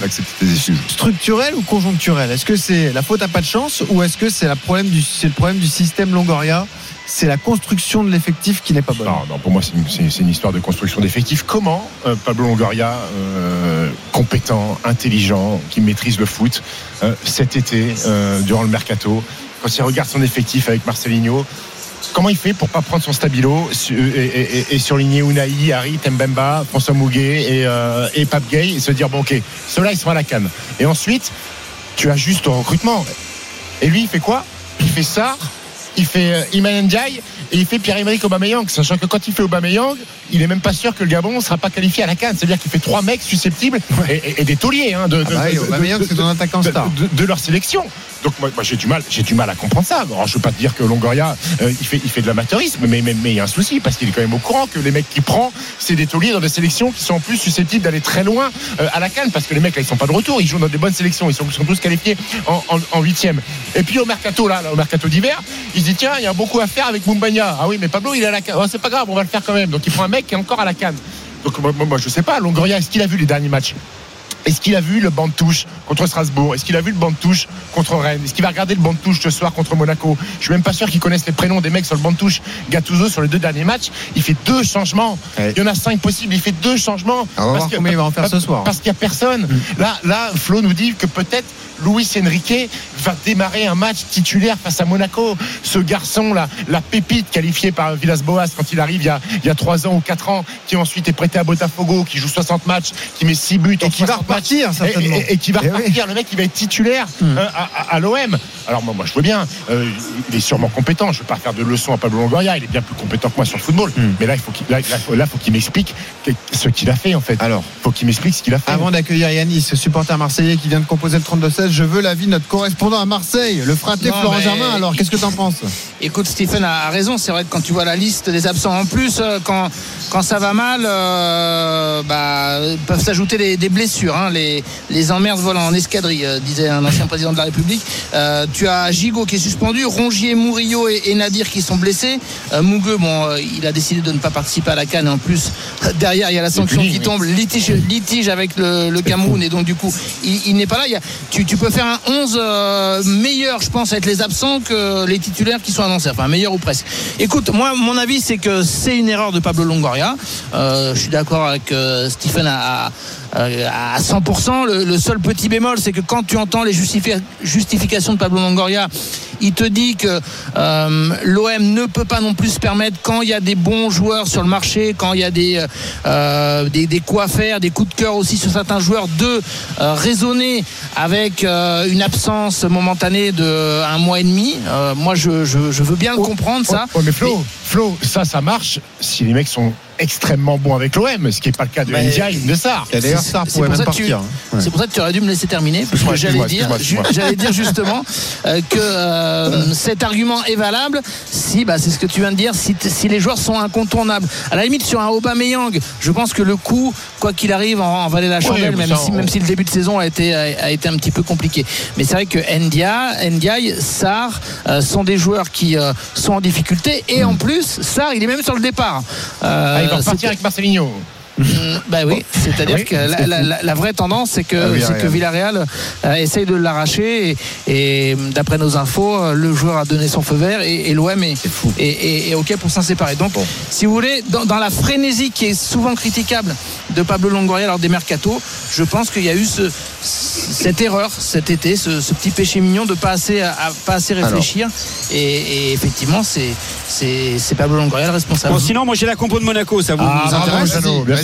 structurel ou conjoncturel? Est-ce que c'est la faute à pas de chance ou est-ce que c'est la problème du, c'est le problème du système Longoria? C'est la construction de l'effectif qui n'est pas bonne. Non, pour moi, c'est une, histoire de construction d'effectifs. Comment euh, Pablo Longoria, euh, compétent, intelligent, qui maîtrise le foot, euh, cet été, durant le mercato, quand il regarde son effectif avec Marcelinho, comment il fait pour pas prendre son stabilo et, surligner Unai, Harry, Tembemba, François Mouguet et, Pape Gay et se dire bon ok, ceux-là ils sont à la canne. Et ensuite, tu ajustes au recrutement. Et lui, il fait quoi? Il fait ça, il fait euh, Iman Ndiaye et il fait Pierre-Emerick Aubameyang, sachant que quand il fait Aubameyang, il est même pas sûr que le Gabon ne sera pas qualifié à la canne. C'est-à-dire qu'il fait trois mecs susceptibles et, et- et des tauliers hein, de, de- leur sélection. Donc moi, moi, j'ai du mal, j'ai du mal à comprendre ça. Alors je veux pas te dire que Longoria euh, il fait il fait de l'amateurisme, mais mais mais il y a un souci parce qu'il est quand même au courant que les mecs qu'il prend, c'est des tauliers dans des sélections qui sont en plus susceptibles d'aller très loin euh, à la canne parce que les mecs là ils sont pas de retour, ils jouent dans des bonnes sélections, ils sont, sont tous qualifiés en, huitième. Et puis au mercato là, là, au mercato d'hiver, il se dit tiens il y a beaucoup à faire avec Ah oui mais Pablo il est à la canne, Oh, c'est pas grave, on va le faire quand même. Donc il prend un mec qui est encore à la canne. Donc moi, je sais pas, Longoria est-ce qu'il a vu les derniers matchs? Est-ce qu'il a vu le banc de touche contre Strasbourg? Est-ce qu'il a vu le banc de touche contre Rennes? Est-ce qu'il va regarder le banc de touche ce soir contre Monaco? Je suis même pas sûr qu'il connaisse les prénoms des mecs sur le banc de touche. Gattuso sur les deux derniers matchs, il fait deux changements. Ouais. Il y en a cinq possibles, il fait deux changements. Alors, on va voir que- combien il va en faire ce soir. Parce qu'il n'y a personne. Là, là, Flo nous dit que peut-être Luis Enrique va démarrer un match titulaire face à Monaco. Ce garçon, là, la pépite qualifiée par Villas-Boas quand il arrive il y, a, il y a 3 ans ou 4 ans, qui ensuite est prêté à Botafogo, qui joue 60 matchs, qui met 6 buts Et qui va 60 matchs. repartir, certainement. Et, et- et qui va Eh oui. Hmm. repartir. Le mec, il va être titulaire euh, à, à- à l'OM. Alors moi, moi, je veux bien. euh, il est sûrement compétent. Je ne veux pas faire de leçons à Pablo Longoria. Il est bien plus compétent que moi sur le football. Hmm. Mais là, il faut qu'il là, là, faut- là, faut qu'il m'explique que- ce qu'il a fait en fait. Alors. faut qu'il m'explique ce qu'il a fait. Avant d'accueillir Yanis, ce supporter marseillais qui vient de composer le 32-16, je veux l'avis de notre correspondant à Marseille, le fraté Non, Florent mais- Germain. Alors, qu'est-ce que t'en penses? Écoute, Stephen a raison. C'est vrai que quand tu vois la liste des absents en plus, euh, quand, quand ça va mal, euh, bah, peuvent s'ajouter des, des blessures. hein. Les, les emmerdes volent en escadrille, euh, disait un ancien président de la République. Euh, tu as Gigot qui est suspendu, Rongier, Murillo et, et Nadir qui sont blessés. Euh, Mougueux, bon, euh, il a décidé de ne pas participer à la canne. Et en plus, derrière, il y a la sanction puni, qui oui. tombe, litige, litige avec le, le Cameroun. Et donc, du coup, il, il n'est pas là. Il y a- tu, tu peux faire un 11 euh, meilleur, je pense, avec les absents que les titulaires qui sont annoncés. Enfin, meilleur ou presque. Écoute, moi, mon avis, c'est que c'est une erreur de Pablo Longoria. Euh, je suis d'accord avec euh, Stephen à 100%. Le, le seul petit bémol, c'est que quand tu entends les justifi- justifications de Pablo Longoria, il te dit que euh, l'OM ne peut pas non plus se permettre quand il y a des bons joueurs sur le marché, quand il y a des, euh, des, des coups à faire, des coups de cœur aussi sur certains joueurs, de euh, raisonner avec euh, une absence momentanée de un mois et demi. Euh, moi, je, je, je veux bien le comprendre ça. Ouais, mais Flo, Flo, ça, ça marche si les mecs sont extrêmement bons avec l'OM, ce qui n'est pas le cas de Ndiaye de D'ailleurs, C'est- pourrait même partir. hein. Ouais. C'est pour ça que tu aurais dû me laisser terminer, parce que j'allais dire, j'allais dire justement euh, que euh, cet argument est valable si, bah, c'est ce que tu viens de dire, si, les joueurs sont incontournables. À la limite, sur un Aubameyang, je pense que le coup, quoi qu'il arrive en, de la Chandelle, même, ça, si, on- même si le début de saison a été, a, a été un petit peu compliqué. Mais c'est vrai que Ndia, Ndiaye, Sarr euh, sont des joueurs qui euh, sont en difficulté et en plus, Sarr, il est même sur le départ. Euh, Ah, il va repartir avec Marcelinho. Mm, Bah oui, c'est-à-dire Oui, que la, la- la- la vraie tendance, c'est que, Ah, Villarreal. c'est que Villarreal euh, essaye de l'arracher et, et, d'après nos infos, euh, le joueur a donné son feu vert et, et l'OM est, est, est- est OK pour s'en séparer. Donc, si vous voulez, dans, dans la frénésie qui est souvent critiquable de Pablo Longoria lors des mercatos, je pense qu'il y a eu ce, cette erreur cet été, ce, ce petit péché mignon de pas assez, à, à pas assez réfléchir. Et, et effectivement, c'est, c'est, c'est Pablo Longoria le responsable. Bon, sinon, moi j'ai la compo de Monaco, ça vous, Ah, vous intéresse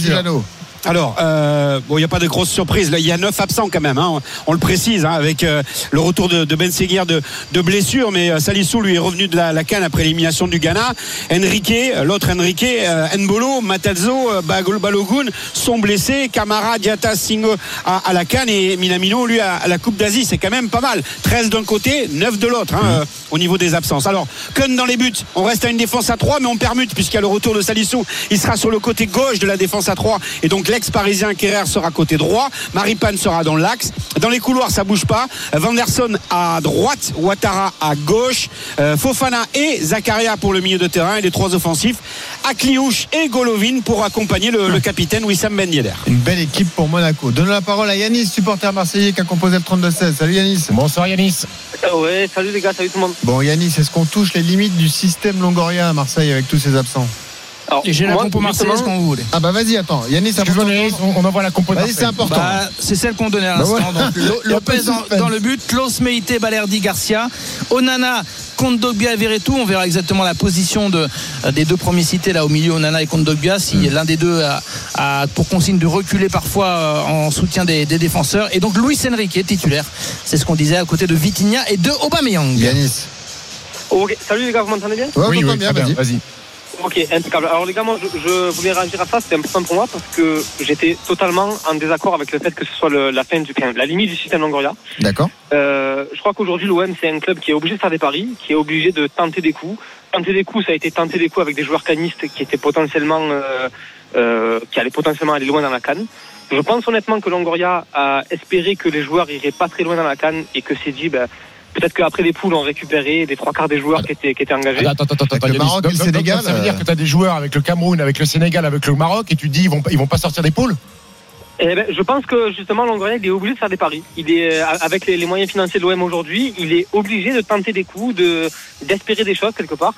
sûr. Jeannot. Alors, euh, bon, il n'y a pas de grosse surprise. Là, il y a neuf absents quand même. hein. On le précise, hein, avec euh, le retour de, de Ben Seguir de, de blessure. Mais euh, Salissou, lui, est revenu de la, la canne après l'élimination du Ghana. Enrique, euh, l'autre Enrique, euh, Nbolo, Bagol- Balogun sont blessés. Camara, Diata, Singo à, à la canne et Minamino, lui, à, à la Coupe d'Asie. C'est quand même pas mal. 13 d'un côté, 9 de l'autre, hein, euh, au niveau des absences. Alors, Kun dans les buts. On reste à une défense à 3, mais on permute puisqu'il y a le retour de Salissou. Il sera sur le côté gauche de la défense à 3. Et donc, l'ex-parisien Kerrer sera côté droit. Maripane sera dans l'axe. Dans les couloirs, ça bouge pas. Vanderson à droite, Ouattara à gauche, euh, Fofana et Zakaria pour le milieu de terrain et les trois offensifs. Akliouche et Golovin pour accompagner le, le capitaine Wissam Ben Yedder. Une belle équipe pour Monaco. Donnons la parole à Yanis, supporter marseillais qui a composé le 32-16. Salut Yanis. Bonsoir Yanis. Ouais, salut les gars, salut tout le monde. Bon Yanis, est-ce qu'on touche les limites du système Longoria à Marseille avec tous ces absents? J'ai la compo marseillaise vous voulez. Ah bah vas-y, attends. Yanis, on, on envoie la compo Vas-y, c'est important. Bah, c'est celle qu'on donnait à Bah l'instant. Y pas de Lopez dans, le but, Klaus Meite, Balerdi, Garcia, Onana, Kondogbia et Verretou. On verra exactement la position de, euh, des deux premiers cités là au milieu, Onana et Kondogbia. Si Mm. l'un des deux a, a pour consigne de reculer parfois euh, en soutien des, des défenseurs. Et donc Luis Enrique est titulaire. C'est ce qu'on disait à côté de Vitinha et de Aubameyang. Yanis. Ok, salut les gars, vous m'entendez bien? Ouais, Oui, oui, bien, très bien, vas-y. vas-y. Ok, impeccable. Alors les gars, moi je, je voulais réagir à ça, c'était important pour moi parce que j'étais totalement en désaccord avec le fait que ce soit le- la fin du la limite du système Longoria. D'accord. Euh, je crois qu'aujourd'hui l'OM c'est un club qui est obligé de faire des paris, qui est obligé de tenter des coups. Tenter des coups, ça a été tenter des coups avec des joueurs canistes qui étaient potentiellement euh, euh, qui allaient potentiellement aller loin dans la canne. Je pense honnêtement que Longoria a espéré que les joueurs iraient pas très loin dans la canne et que s'est dit ben, peut-être qu'après les poules ont récupéré les trois quarts des joueurs qui étaient, qui étaient engagés. Attends, attends, attends, le. Maroc et le Sénégal, Ça veut dire euh, que tu as des joueurs avec le Cameroun, avec le Sénégal, avec le Maroc, et tu dis ils vont, ils vont pas sortir des poules? Eh ben, je pense que justement Longoria il est obligé de faire des paris. Il est euh, avec les, les moyens financiers de l'OM aujourd'hui, il est obligé de tenter des coups, de d'espérer des choses quelque part.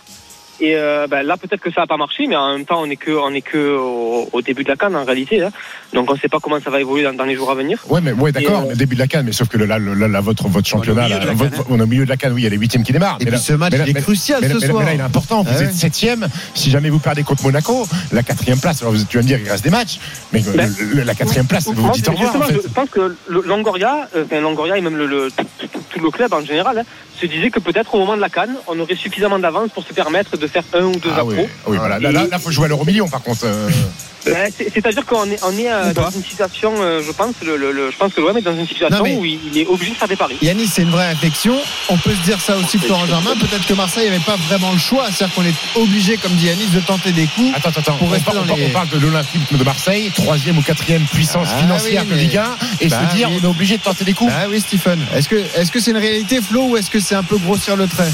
Et euh, ben, là peut-être que ça n'a pas marché, mais en même temps on est que on est que au, au début de la canne en réalité. hein. Donc on ne sait pas comment ça va évoluer dans, dans les jours à venir. Ouais, mais ouais, d'accord, euh, début de la canne, mais sauf que là, le- là, là, votre, votre championnat, là, votre- hein. on est au milieu de la canne, oui, il y a les huitièmes qui démarrent. Et Mais puis là- ce match, mais là- il est mais- crucial mais là- ce soir. mais là, il est important. Vous Ah ouais. êtes septième. Si jamais vous perdez contre Monaco, la quatrième place, alors vous- tu vas me dire, il reste des matchs, mais Ben, le- la quatrième place, vous vous dites au revoir, en justement, fait. je pense que Longoria, euh, enfin, Longoria et même le, le- tout, tout- tout le club en général, hein, se disait que peut-être au moment de la canne, on aurait suffisamment d'avance pour se permettre de faire un ou deux Ah oui, ah oui, voilà. Là, là, faut jouer à l'euro million, par contre. euh. C'est- C'est-à-dire qu'on est, on est euh, dans une situation, euh, je pense, le, le- le- je pense que l'OM est dans une situation mais- où il, il est obligé de faire des paris. Yannis, c'est une vraie réflexion. On peut se dire ça aussi, Florent Germain. Peut-être que Marseille n'avait pas vraiment le choix. C'est-à-dire qu'on est obligé, comme dit Yannis, de tenter des coups. Attends, attends, attends. Pour On, rester par- dans on par- les- on parle de l'Olympique de Marseille, troisième ou quatrième puissance Ah financière oui, de Ligue 1, et Bah se dire, oui. on est obligé de tenter des coups. Ah oui, Stephen. Est-ce que est-ce que c'est une réalité, Flo, ou est-ce que c'est un peu grossir le trait?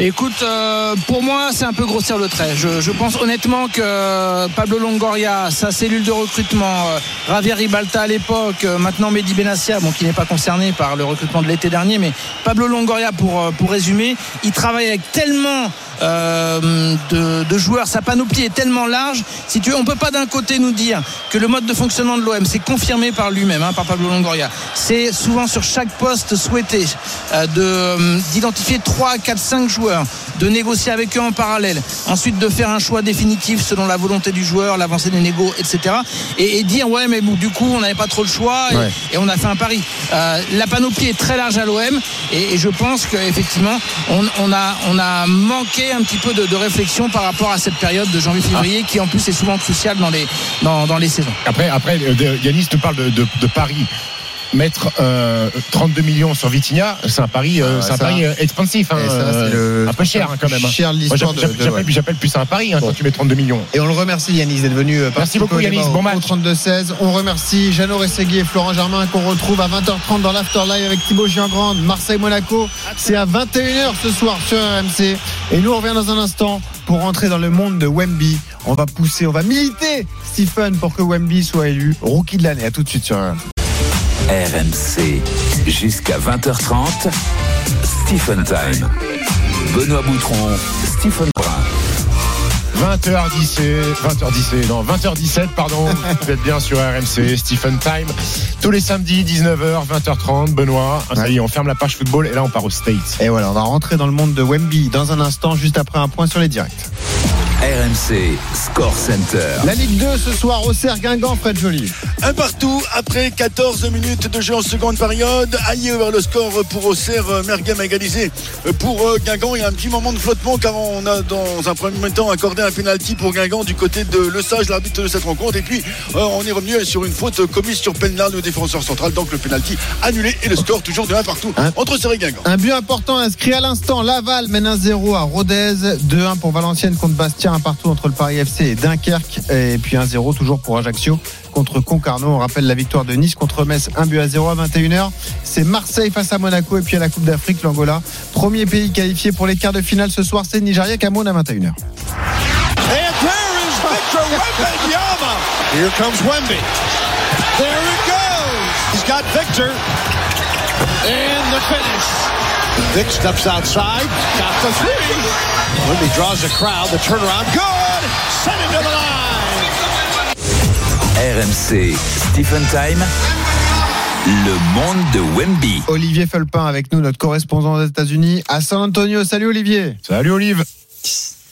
Écoute, euh, pour moi, c'est un peu grossir le trait. Je, pense honnêtement que euh, Pablo Longoria, sa cellule de recrutement, euh, Javier Ribalta à l'époque, maintenant Mehdi Benassia, bon, qui n'est pas concerné par le recrutement de l'été dernier, mais Pablo Longoria, pour, pour résumer, il travaille avec tellement euh, de, de joueurs, sa panoplie est tellement large. Si tu veux, on peut pas d'un côté nous dire que le mode de fonctionnement de l'OM, c'est confirmé par lui-même, hein, par Pablo Longoria. C'est souvent sur chaque poste souhaité euh, de euh, d'identifier 3, 4, 5 joueurs, de négocier avec eux en parallèle, ensuite de faire un choix définitif selon la volonté du joueur, l'avancée des négos, etc. Et, et dire ouais, mais bon, du coup, on n'avait pas trop le choix et, Ouais. et on a fait un pari. Euh, la panoplie est très large à l'OM et, et je pense qu'effectivement, on, on, a, on a manqué un petit peu de, réflexion par rapport à cette période de janvier-février qui en plus est souvent cruciale dans les, saisons. Après, après euh, Yanis te parle de Paris. Mettre euh, 32 millions sur Vitinha, c'est un pari, euh, Ah, c'est un ça. pari euh, expansif, hein, ça, euh, le- un peu cher hein, quand même. cher l'histoire j'appelle- ouais. plus ça un pari hein, Bon. quand tu mets 32 millions. Et on le remercie Yanis d'être venu euh, participer beaucoup, Yanis. Bon match. 32-16. On remercie Jeannot Rességui et Florent Germain qu'on retrouve à 20h30 dans l'Afterlive avec Thibaut Giangrande, Marseille-Monaco. C'est à 21h ce soir sur RMC. Et nous on revient dans un instant pour rentrer dans le monde de Wemby. On va pousser, on va militer Stephen pour que Wemby soit élu rookie de l'année. À tout de suite sur RMC. RMC jusqu'à 20h30. Stephen Time. Benoît Boutron, Stephen Brun. 20h17, 20h17, non, 20h17, pardon. Vous êtes bien sur RMC, Stephen Time. Tous les samedis, 19h, 20h30. Benoît, ah, ça y est, on ferme la page football et là, on part aux States. Et voilà, on va rentrer dans le monde de Wemby dans un instant, juste après un point sur les directs. RMC Score Center. La Ligue 2 ce soir au Cerf Guingamp, Fred Joly. Un partout après 14 minutes de jeu en seconde période. Aïe vers le score pour Auxerre. Mergem a égalisé pour euh, Guingamp. Il y a un petit moment de flottement car on a dans un premier temps accordé un penalty pour Guingamp du côté de Le Sage, l'arbitre de cette rencontre. Et puis euh, on est revenu sur une faute commise sur Penlar, le défenseur central. Donc le penalty annulé et le score toujours de 1 partout entre Auxerre et Guingamp. Un but important inscrit à l'instant. Laval mène 1-0 à Rodez. 2-1 pour Valenciennes contre Bastia. Un partout entre le Paris FC et Dunkerque. Et puis 1-0 toujours pour Ajaccio contre Concarneau. On rappelle la victoire de Nice contre Metz. 1 but à 0 à 21h. C'est Marseille face à Monaco. Et puis à la Coupe d'Afrique, l'Angola. Premier pays qualifié pour les quarts de finale ce soir. C'est Nigeria Cameroun à 21h. And there is Victor Wembanyama. Here comes Wemby. There it goes. He's got Victor. And the finish. Vic steps outside. Got the three. Wemby draws the crowd. The turnaround. Good. Send him to the line. RMC Stephen Time. Le monde de Wemby. Olivier Felpin avec nous, notre correspondant aux États-Unis à San Antonio. Salut Olivier. Salut Olive.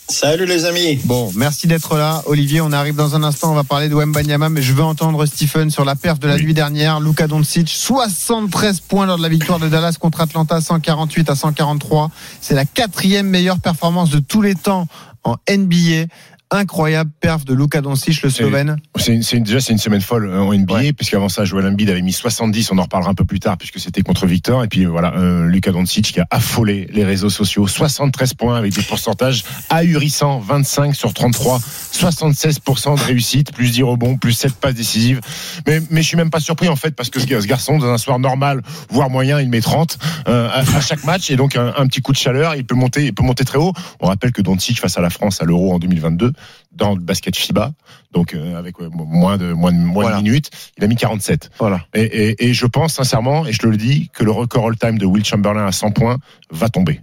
Salut les amis. Bon, merci d'être là. Olivier, on arrive dans un instant, on va parler de Wembanyama, mais je veux entendre Stephen sur la perf de la nuit dernière. Luka Doncic, 73 points lors de la victoire de Dallas contre Atlanta, 148 à 143. C'est la quatrième meilleure performance de tous les temps en NBA. Incroyable perf de Luka Doncic, le Slovène. C'est, déjà c'est une semaine folle euh, en NBA puisqu'avant ça Joel Embiid avait mis 70 on en reparlera un peu plus tard puisque c'était contre Victor. Et puis voilà euh, Luka Doncic qui a affolé les réseaux sociaux. 73 points avec des pourcentages ahurissants. 25 sur 33 76% de réussite. Plus 10 rebonds plus 7 passes décisives. Mais mais je suis même pas surpris en fait parce que ce ce garçon dans un soir normal voire moyen il met 30 euh, à, à chaque match. Et donc un, un petit coup de chaleur il peut monter il peut monter très haut. On rappelle que Doncic face à la France à l'Euro en 2022 dans le basket FIBA donc euh, avec ouais, moins de moins de moins Voilà. de minutes, il a mis 47. Voilà. Et, et, et je pense sincèrement, et je te le dis, que le record all-time de Will Chamberlain à 100 points va tomber.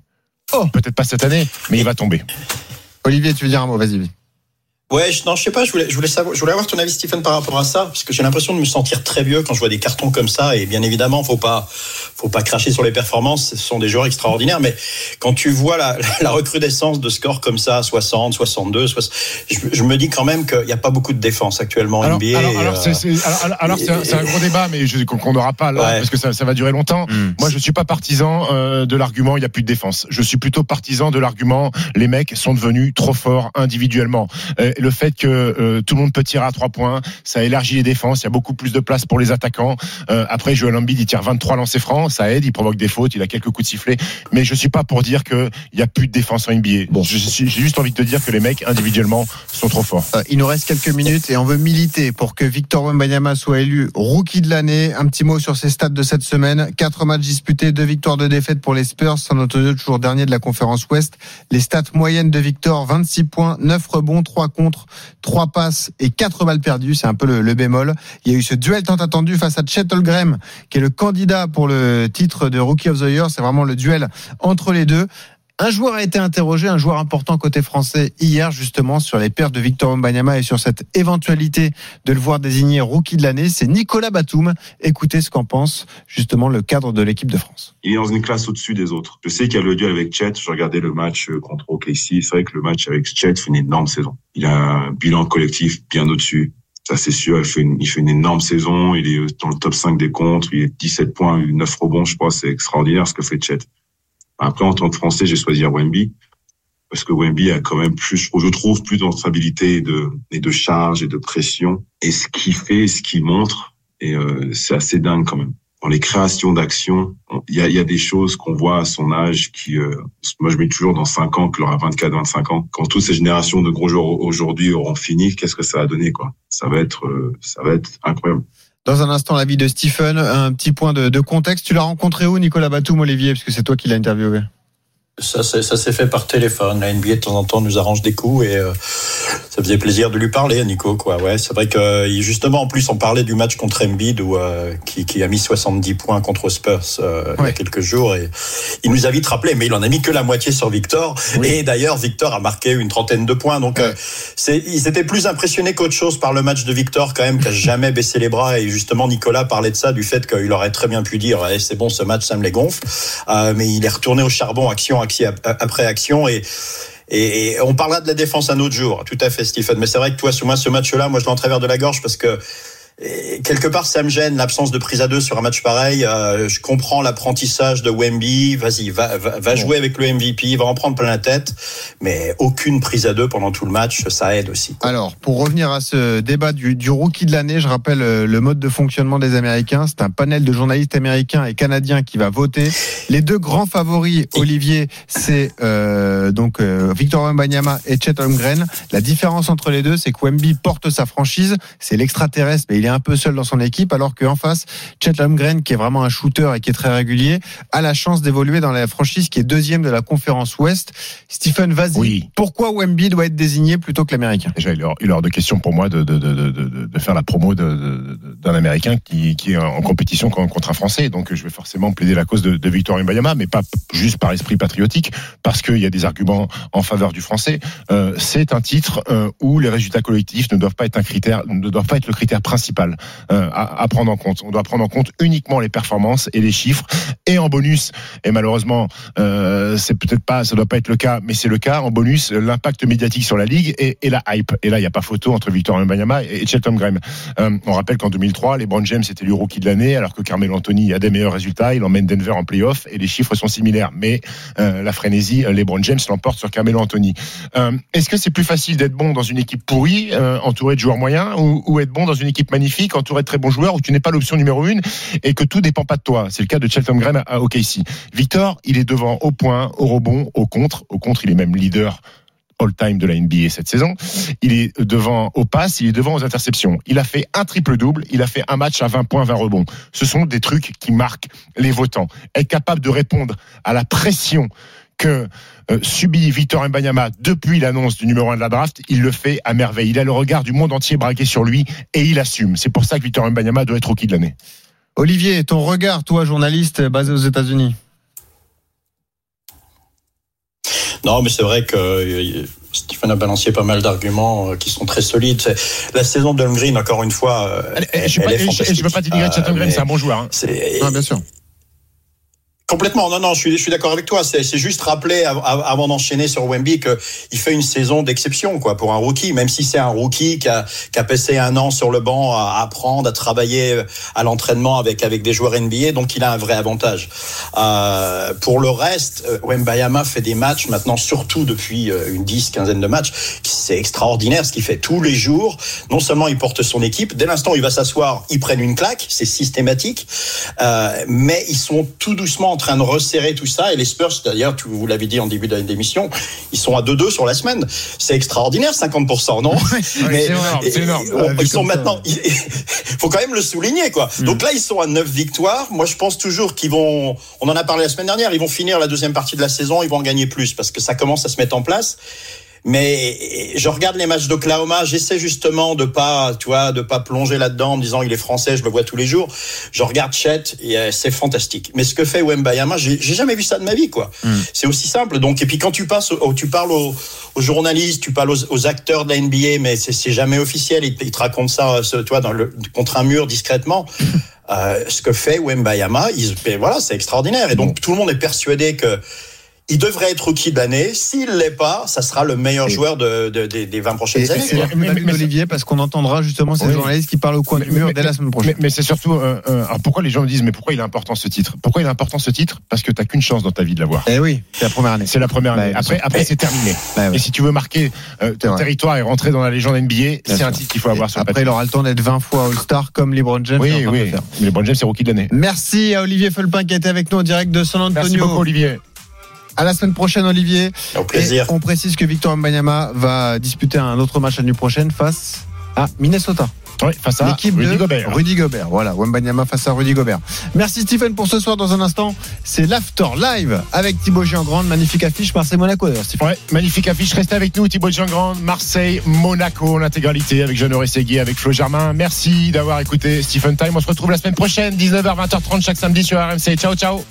Oh. Peut-être pas cette année, mais il va tomber. Olivier, tu veux dire un mot? Vas-y. Ouais, je, non, je sais pas, je voulais, je voulais savoir, je voulais avoir ton avis, Stephen, par rapport à ça, parce que j'ai l'impression de me sentir très vieux quand je vois des cartons comme ça, et bien évidemment, faut pas, faut pas cracher sur les performances, ce sont des joueurs extraordinaires, mais quand tu vois la, la recrudescence de scores comme ça, 60, 62, 60, je, je me dis quand même qu'il n'y a pas beaucoup de défense actuellement en Alors, NBA. alors, et, alors, euh, c'est, alors, c'est un, gros débat, mais je, qu'on n'aura pas là, Ouais. parce que ça, ça va durer longtemps. Moi, je suis pas partisan euh, de l'argument il y a plus de défense. Je suis plutôt partisan de l'argument les mecs sont devenus trop forts individuellement. Euh, le fait que euh, tout le monde peut tirer à trois points, ça élargit les défenses. Il y a beaucoup plus de place pour les attaquants. Euh, après, Joel Embiid, il tire 23 lancers francs, ça aide, il provoque des fautes, il a quelques coups de sifflet. Mais je suis pas pour dire que il y a plus de défense en NBA. Bon, j'ai juste envie de te dire que les mecs individuellement sont trop forts. Euh, il nous reste quelques minutes et on veut militer pour que Victor Wembanyama soit élu rookie de l'année. Un petit mot sur ses stats de cette semaine. Quatre matchs disputés, deux victoires, deux défaites pour les Spurs. San Antonio toujours dernier de la conférence Ouest. Les stats moyennes de Victor, 26 points, 9 rebonds, 3 contre, 3 passes et 4 balles perdues. C'est un peu le, le bémol. Il y a eu ce duel tant attendu face à Chet Holmgren, qui est le candidat pour le titre de Rookie of the Year. C'est vraiment le duel entre les deux. Un joueur a été interrogé, un joueur important côté français hier justement sur les pertes de Victor Wembanyama et sur cette éventualité de le voir désigné rookie de l'année. C'est Nicolas Batum. Écoutez ce qu'en pense justement le cadre de l'équipe de France. il est dans une classe au-dessus des autres. Je sais qu'il y a le duel avec Chet. Je regardais le match euh, contre OKC. C'est vrai que le match avec Chet fait une énorme saison. Il a un bilan collectif bien au-dessus. Ça, c'est sûr. Il fait, une, il fait une énorme saison. Il est euh, dans le top 5 des contres. Il est 17 points, 9 rebonds, je crois. C'est extraordinaire ce que fait Chet. Après, en tant que Français, j'ai choisi Wemby. Parce que Wemby a quand même plus, je trouve, plus de responsabilité et de, et de charge et de pression. Et ce qu'il fait, ce qu'il montre, et euh, c'est assez dingue quand même dans les créations d'actions, on- il y a, y a des choses qu'on voit à son âge qui, euh, moi je mets toujours dans 5 ans, qu'il aura 24, 25 ans. Quand toutes ces générations de gros joueurs aujourd'hui auront fini, qu'est-ce que ça va donner, quoi? Ça va être, euh, ça va être incroyable. Dans un instant, la vie de Stephen. Un petit point de, de contexte. Tu l'as rencontré où, Nicolas Batum, Olivier, parce que c'est toi qui l'as interviewé. Ça, s'est fait par téléphone. La NBA de temps en temps nous arrange des coups et euh, ça faisait plaisir de lui parler, Nico. Quoi. Ouais, c'est vrai que euh, justement, en plus, on parlait du match contre Embiid où, euh, qui, qui a mis 70 points contre Spurs euh, il y a quelques jours et il nous a vite rappelé, mais il en a mis que la moitié sur Victor. Et d'ailleurs, Victor a marqué une trentaine de points. Donc, c'est, ils étaient plus impressionnés qu'autre chose par le match de Victor quand même, qui a jamais baissé les bras. Et justement, Nicolas parlait de ça, du fait qu'il aurait très bien pu dire, Eh, c'est bon, ce match, ça me les gonfle. Mais il est retourné au charbon, action, action après action. Et, et, on parlera de la défense un autre jour. Tout à fait, Stephen. Mais c'est vrai que toi, ce match-là, moi, je l'ai en travers de la gorge parce que et quelque part, ça me gêne l'absence de prise à deux sur un match pareil. Euh, je comprends l'apprentissage de Wemby. Vas-y, va, va, va jouer avec le MVP, va en prendre plein la tête. Mais aucune prise à deux pendant tout le match, ça aide aussi. Alors, pour revenir à ce débat du, du rookie de l'année, je rappelle euh, le mode de fonctionnement des Américains. C'est un panel de journalistes américains et canadiens qui va voter. Les deux grands favoris, Olivier, c'est euh, donc euh, Victor Wembanyama et Chet Holmgren. La différence entre les deux, c'est que Wemby porte sa franchise. C'est l'extraterrestre, mais il est un peu seul dans son équipe, alors qu'en face, Chet Holmgren, qui est vraiment un shooter et qui est très régulier, a la chance d'évoluer dans la franchise qui est deuxième de la conférence Ouest. Stephen, vas-y. Pourquoi Wemby doit être désigné plutôt que l'Américain? Déjà, il est hors- de question pour moi de, de, de, de, de- de faire la promo d'un Américain qui, qui est en compétition con- contre un Français. Donc, je vais forcément plaider la cause de, Victor Wembanyama, mais pas juste par esprit patriotique, parce qu'il y a des arguments en faveur du Français. Euh, c'est un titre euh, où les résultats collectifs ne doivent pas être un critère, ne doivent pas être le critère principal euh, à, prendre en compte. On doit prendre en compte uniquement les performances et les chiffres. Et en bonus, et malheureusement, euh, c'est peut-être pas, ça doit pas être le cas, mais c'est le cas. En bonus, l'impact médiatique sur la ligue et, et la hype. Et là, il n'y a pas photo entre Victor Wembanyama et Chet Holmgren. Euh, on rappelle qu'en 2020 2003, LeBron James était le rookie de l'année, alors que Carmelo Anthony a des meilleurs résultats. Il emmène Denver en playoff et les chiffres sont similaires. Mais la frénésie, euh, LeBron James l'emporte sur Carmelo Anthony. Est-ce que c'est plus facile d'être bon dans une équipe pourrie, entourée de joueurs moyens, ou, ou être bon dans une équipe magnifique, entourée de très bons joueurs, où tu n'es pas l'option numéro une et que tout dépend pas de toi C'est le cas de Cheltenham Graham à, OKC. Victor, il est devant au point, au rebond, au contre. Au contre, il est même leader all-time de la NBA cette saison. Il est devant au pass, il est devant aux interceptions. Il a fait un triple-double, il a fait un match à 20 points, 20 rebonds. Ce sont des trucs qui marquent les votants. Être capable de répondre à la pression que euh, subit Victor Mbanyama depuis l'annonce du numéro 1 de la draft, il le fait à merveille. Il a le regard du monde entier braqué sur lui et il assume. C'est pour ça que Victor Mbanyama doit être rookie de l'année. Olivier, ton regard, toi, journaliste basé aux États-Unis? Non, mais c'est vrai que euh, Stephen a balancé pas mal d'arguments euh, qui sont très solides. La saison de Green, encore une fois, Je elle fantastique. veux pas dénigrer Chatham mais c'est un bon joueur. hein. c'est- bien sûr. Complètement, non, non, je suis, d'accord avec toi. C'est juste rappeler av- av- avant d'enchaîner sur Wemby qu'il fait une saison d'exception, quoi, pour un rookie. Même si c'est un rookie qui a, passé un an sur le banc à apprendre, à travailler à l'entraînement avec avec des joueurs NBA, donc il a un vrai avantage. Euh, pour le reste, euh, Wembayama fait des matchs maintenant, surtout depuis euh, une dix, quinzaine de matchs. C'est extraordinaire ce qu'il fait tous les jours. Non seulement il porte son équipe, dès l'instant où il va s'asseoir, ils prennent une claque, c'est systématique. Euh, mais ils sont tout doucement en train de resserrer tout ça. Et les Spurs, d'ailleurs, tu- vous l'avez dit en début d'émission, ils sont à 2-2 sur la semaine. C'est extraordinaire, 50%, non? C'est énorme, c'est énorme. on- Ils sont maintenant. Il faut quand même le souligner, quoi. Donc là, ils sont à 9 victoires. Moi, je pense toujours qu'ils vont. On en a parlé la semaine dernière. Ils vont finir la deuxième partie de la saison. Ils vont en gagner plus parce que ça commence à se mettre en place. Mais je regarde les matchs d'Oklahoma, j'essaie justement de pas, tu vois, de pas plonger là-dedans en me disant il est français, je le vois tous les jours. Je regarde Chet et euh, c'est fantastique. Mais ce que fait Wembayama, j'ai j'ai jamais vu ça de ma vie, quoi. C'est aussi simple. Donc et puis quand tu passes, tu parles aux, aux journalistes, tu parles aux, aux acteurs de la NBA, mais c'est c'est jamais officiel. Ils, te- ils te racontent ça, euh, tu vois, dans le, contre un mur discrètement. Euh, ce que fait Wembayama, ils- voilà, c'est extraordinaire. Et donc tout le monde est persuadé que il devrait être rookie de l'année. S'il l'est pas, ça sera le meilleur joueur de, de- des- des 20 prochaines Et années. plus-value d'Olivier parce qu'on entendra justement ces Oui. journalistes qui parlent au coin du Mais- mur mais- dès la semaine prochaine. Mais, mais c'est surtout, euh, euh, alors pourquoi les gens me disent, mais pourquoi il est important ce titre? Pourquoi il est important ce titre? Parce que t'as qu'une chance dans ta vie de l'avoir. Eh oui, c'est la première année. C'est la première année. Bah, après, après c'est terminé. Bah, ouais. Et si tu veux marquer euh, ton territoire et rentrer dans la légende NBA, c'est un titre qu'il faut avoir sur Après, il aura le temps d'être 20 fois All-Star comme LeBron James Oui, oui. Mais LeBron James, c'est rookie de l'année. Merci à Olivier Felpin qui a été avec nous en direct de San Antonio. Merci beaucoup, Olivier. À la semaine prochaine, Olivier. Au plaisir. Et on précise que Victor Mbanyama va disputer un autre match la nuit prochaine face à Minnesota. Oui, face à L'équipe Rudy de Gobert. Rudy Gobert. Voilà, Wembanyama face à Rudy Gobert. Merci Stephen pour ce soir. Dans un instant, c'est l'After Live avec Thibaut Giangrande. Magnifique affiche Marseille-Monaco d'ailleurs, Stephen. Ouais, magnifique affiche. Restez avec nous, Thibaut Jean-Grand, Marseille, Monaco, l'intégralité avec Jeannot Seguier, avec Flo Germain. Merci d'avoir écouté Stephen Time. On se retrouve la semaine prochaine, 19h, 20h30 chaque samedi sur RMC. Ciao, ciao.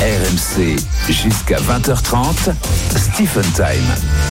RMC jusqu'à 20h30, Stephen Time.